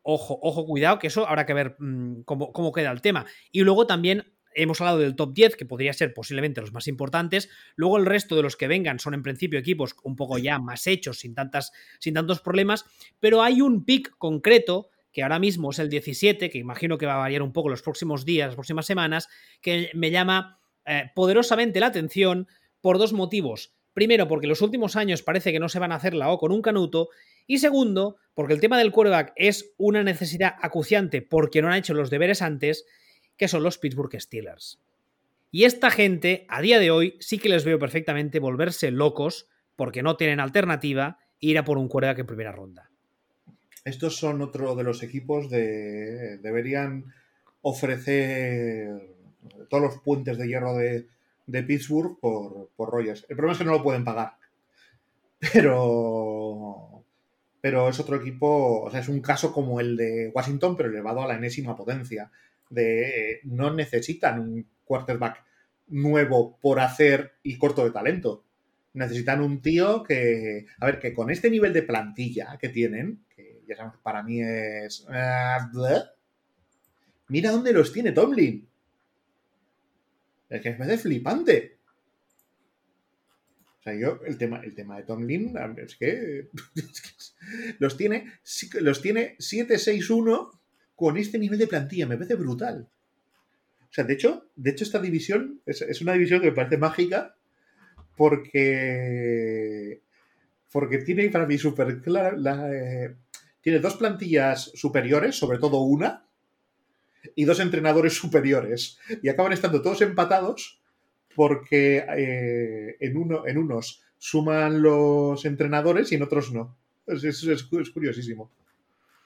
ojo, ojo, cuidado, que eso habrá que ver mm, cómo, queda el tema. Y luego también hemos hablado del top 10, que podría ser posiblemente los más importantes. Luego el resto de los que vengan son en principio equipos un poco ya más hechos, sin, tantas, sin tantos problemas, pero hay un pick concreto que ahora mismo es el 17, que imagino que va a variar un poco los próximos días, las próximas semanas, que me llama eh, poderosamente la atención por dos motivos. Primero, porque los últimos años parece que no se van a hacer la O con un canuto. Y segundo, porque el tema del quarterback es una necesidad acuciante porque no han hecho los deberes antes, que son los Pittsburgh Steelers. Y esta gente, a día de hoy, sí que les veo perfectamente volverse locos porque no tienen alternativa e ir a por un quarterback en primera ronda. Estos son otro de los equipos de. deberían ofrecer todos los puentes de hierro de, Pittsburgh por, por Rogers. El problema es que no lo pueden pagar. Pero. Pero es otro equipo. O sea, es un caso como el de Washington, pero elevado a la enésima potencia. De no necesitan un quarterback nuevo por hacer y corto de talento. Necesitan un tío que. A ver, que con este nivel de plantilla que tienen, ya sabemos que para mí es... Eh, Mira dónde los tiene Tomlin. Es que me parece flipante. O sea, yo, el tema, el tema de Tomlin es que, los tiene, los tiene 7-6-1 con este nivel de plantilla. Me parece brutal. O sea, de hecho, de hecho esta división es, una división que me parece mágica porque porque tiene para mí súper eh, tiene dos plantillas superiores, sobre todo una, y dos entrenadores superiores. Y acaban estando todos empatados porque eh, en, uno, en unos suman los entrenadores y en otros no. Es, es, curiosísimo.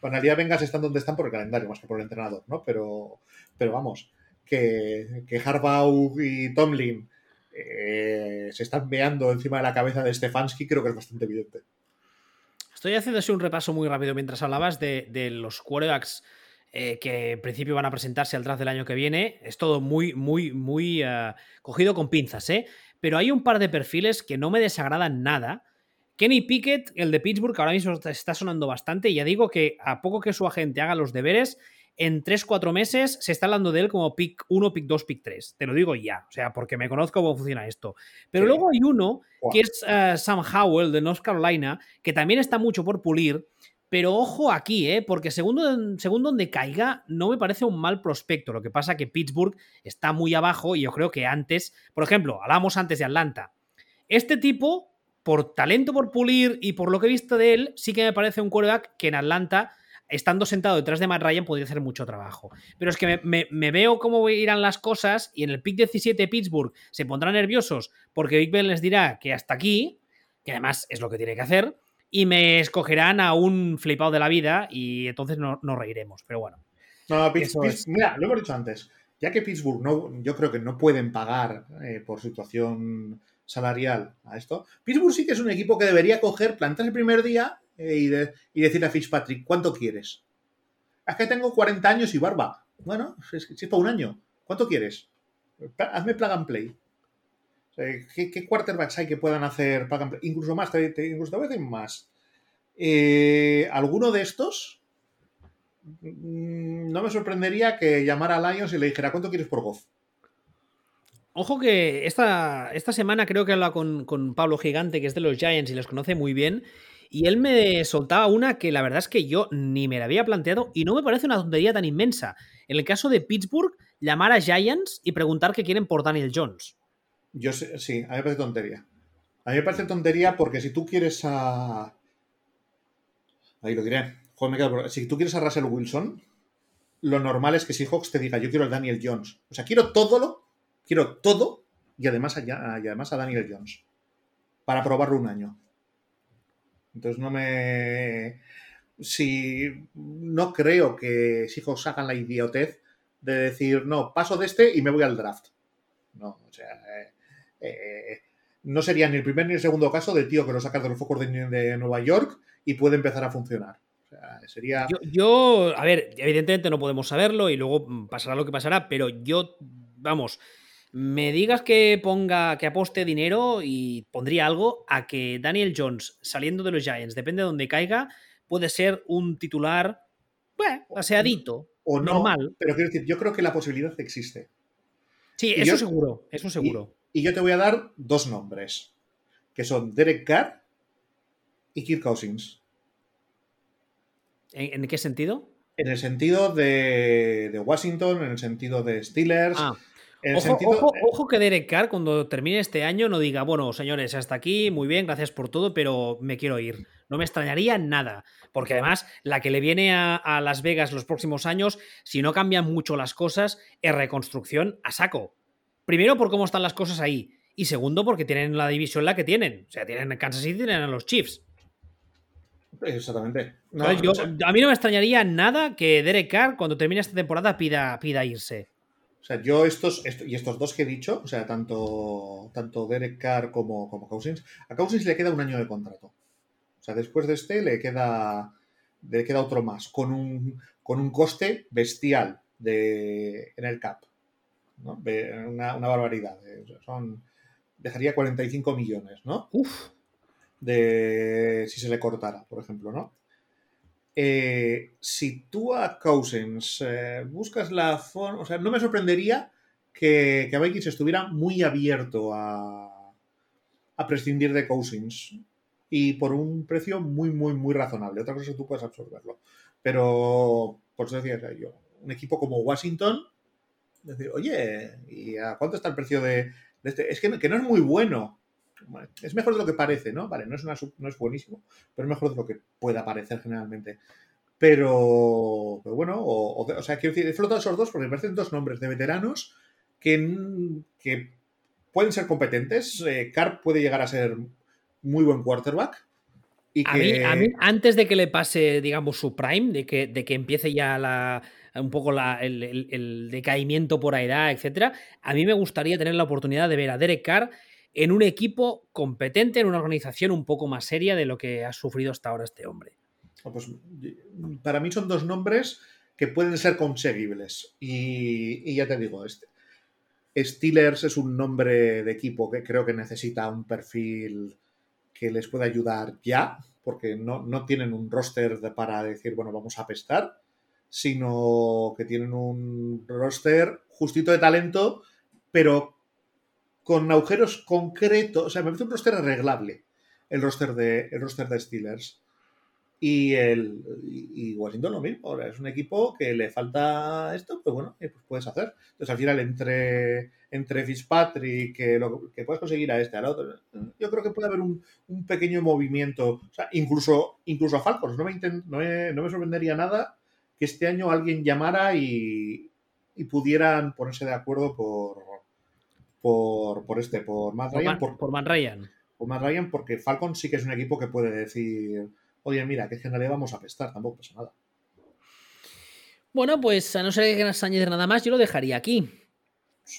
Bueno, vengas están donde están por el calendario, más que por el entrenador, ¿no? Pero, pero vamos, que, que Harbaugh y Tomlin eh, se están veando encima de la cabeza de Stefanski, creo que es bastante evidente. Estoy haciendo así un repaso muy rápido mientras hablabas de, los quarterbacks eh, que en principio van a presentarse al draft del año que viene. Es todo muy, muy, muy eh, cogido con pinzas, ¿eh? Pero hay un par de perfiles que no me desagradan nada, Kenny Pickett, el de Pittsburgh, ahora mismo está sonando bastante. Y ya digo que a poco que su agente haga los deberes, en 3-4 meses se está hablando de él como pick 1, pick 2, pick 3. Te lo digo ya, o sea, porque me conozco cómo funciona esto. Pero Sí. luego hay uno que es eh, Sam Howell de North Carolina, que también está mucho por pulir. Pero ojo aquí, ¿eh? porque según, según donde caiga, no me parece un mal prospecto. Lo que pasa que Pittsburgh está muy abajo y yo creo que antes, por ejemplo, hablamos antes de Atlanta. Este tipo, por talento por pulir y por lo que he visto de él, sí que me parece un quarterback que en Atlanta, estando sentado detrás de Matt Ryan, podría hacer mucho trabajo. Pero es que me, veo cómo irán las cosas y en el pick 17 Pittsburgh se pondrán nerviosos porque Big Ben les dirá que hasta aquí, que además es lo que tiene que hacer, y me escogerán a un flipado de la vida y entonces no- nos reiremos. Pero bueno. No, Pitts- Eso Pitts- es. mira, lo hemos dicho antes. Ya que Pittsburgh no, yo creo que no pueden pagar eh, por situación salarial a esto. Pittsburgh sí que es un equipo que debería coger, plantarse el primer día eh, y, de- y decirle a Fitzpatrick, ¿cuánto quieres? Es que tengo 40 años y barba. Bueno, es, es para un año. ¿Cuánto quieres? Hazme plug and play. Sea, ¿qué, qué quarterbacks hay que puedan hacer? Incluso más, te, te- incluso más. Eh, ¿Alguno de estos? Mm, No me sorprendería que llamara a Lions y le dijera, ¿cuánto quieres por Goff? Ojo que esta, esta semana creo que habla con, con Pablo Gigante, que es de los Giants y los conoce muy bien. Y él me soltaba una que la verdad es que yo ni me la había planteado y no me parece una tontería tan inmensa. En el caso de Pittsburgh, llamar a Giants y preguntar qué quieren por Daniel Jones. Yo sé, sí, a mí me parece tontería. A mí me parece tontería porque si tú quieres a. Ahí lo diré. Joder, me quedo por- Si tú quieres a Russell Wilson, lo normal es que Seahawks te diga, yo quiero al Daniel Jones. O sea, quiero todo lo, quiero todo y además a, además a Daniel Jones. Para probarlo un año. Entonces no me. Si no creo que Seahawks hagan la idiotez de decir, no, paso de este y me voy al draft. No, o sea, eh, eh, no sería ni el primer ni el segundo caso de tío que lo sacas de los focos de, de Nueva York y puede empezar a funcionar. O sea, sería. Yo, yo, a ver, evidentemente no podemos saberlo y luego pasará lo que pasará, pero yo, vamos, me digas que ponga, que aposte dinero y pondría algo a que Daniel Jones, saliendo de los Giants, depende de donde caiga, puede ser un titular, bueno, aseadito, o no, normal. Pero quiero decir, yo creo que la posibilidad existe. Sí, Y eso yo- seguro, eso seguro. Y yo te voy a dar dos nombres, que son Derek Carr y Kirk Cousins. ¿En, en qué sentido? En el sentido de, de Washington, en el sentido de Steelers, Ah, en el Ojo, sentido. ojo, ojo que Derek Carr cuando termine este año no diga, bueno, señores, hasta aquí, muy bien, gracias por todo, pero me quiero ir. No me extrañaría nada, porque además la que le viene a, a Las Vegas los próximos años, si no cambian mucho las cosas, es reconstrucción a saco. Primero por cómo están las cosas ahí, y segundo porque tienen la división la que tienen. O sea, tienen a Kansas City y tienen a los Chiefs. Exactamente. No, yo- a mí no me extrañaría nada que Derek Carr, cuando termine esta temporada, pida, pida irse. O sea, yo estos, esto- y estos dos que he dicho, o sea, tanto, tanto Derek Carr como, como Cousins, a Cousins le queda un año de contrato. O sea, después de este le queda, le queda otro más, con un, con un coste bestial de, en el cap. Una, una barbaridad. eh, Son, dejaría 45 millones, ¿no? Uf, de si se le cortara, por ejemplo, ¿no? Eh, si tú a Cousins eh, buscas la forma, o sea, no me sorprendería que, que Vikings estuviera muy abierto a, a prescindir de Cousins y por un precio muy, muy, muy razonable. Otra cosa es que tú puedes absorberlo. Pero, por eso decía yo, un equipo como Washington, decir, oye, ¿y a cuánto está el precio de, de este? Es que, no- que no es muy bueno. Es mejor de lo que parece, ¿no? Vale, no es, una, no es buenísimo, pero es mejor de lo que pueda parecer generalmente. Pero, pero bueno, o, o sea, quiero decir, he flotado esos dos porque me parecen dos nombres de veteranos que, que pueden ser competentes. Eh, Carr puede llegar a ser muy buen quarterback. Y A, que, mí, a mí, antes de que le pase, digamos, su prime, de que, de que empiece ya la, un poco el, decaimiento por edad, etcétera, a mí me gustaría tener la oportunidad de ver a Derek Carr en un equipo competente, en una organización un poco más seria de lo que ha sufrido hasta ahora este hombre. pues, para mí son dos nombres que pueden ser conseguibles. Y, ya te digo, este, Steelers es un nombre de equipo que creo que necesita un perfil que les pueda ayudar ya, porque no, no tienen un roster para decir, bueno, vamos a pestar, sino que tienen un roster justito de talento, pero con agujeros concretos. O sea, me parece un roster arreglable el roster de, el roster de Steelers. Y, el, y Washington lo mismo. Es un equipo que le falta esto, pues bueno, pues puedes hacer. Entonces al final entre, entre Fitzpatrick, que, lo, que puedes conseguir a este, al otro, yo creo que puede haber un, pequeño movimiento. O sea, incluso, incluso a Falcons. No me, no, me, sorprendería nada que este año alguien llamara y, y pudieran ponerse de acuerdo por, por, por este, por Matt Ryan. Por, por, Ryan. Por Matt Ryan, porque Falcons sí que es un equipo que puede decir oye, mira, que es que no le vamos a prestar, tampoco pasa nada. Bueno, pues a no ser que añadir nada más, yo lo dejaría aquí.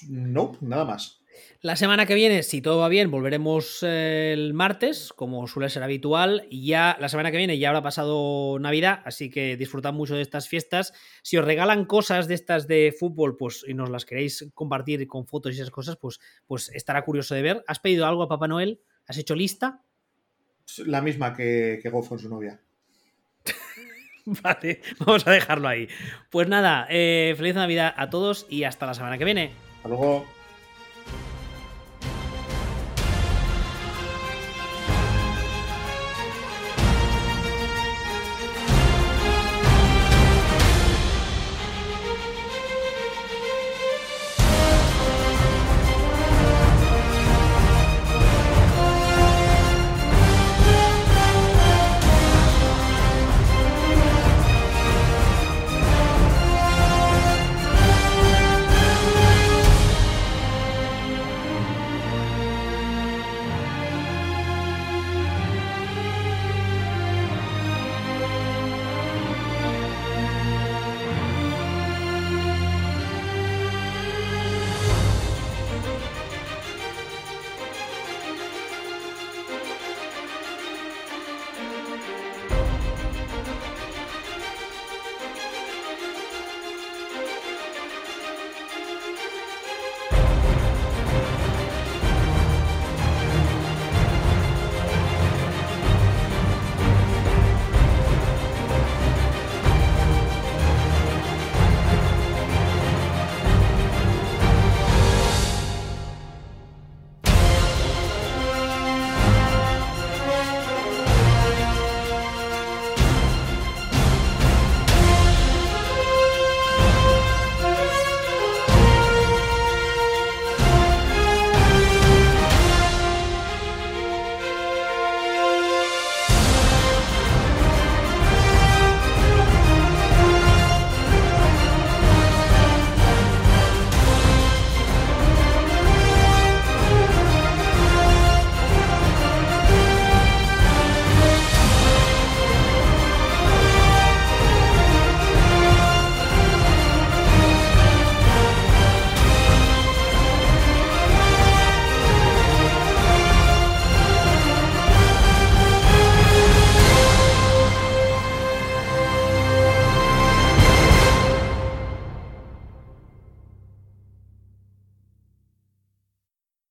No, nada más. La semana que viene, si todo va bien, volveremos eh, el martes, como suele ser habitual. Y ya la semana que viene ya habrá pasado Navidad, así que disfrutad mucho de estas fiestas. Si os regalan cosas de estas de fútbol, pues y nos las queréis compartir con fotos y esas cosas, pues, pues estará curioso de ver. ¿Has pedido algo a Papá Noel? ¿Has hecho lista? la misma que, que Goff con su novia. vale, vamos a dejarlo ahí. Pues nada, eh, feliz Navidad a todos y hasta la semana que viene. Hasta luego.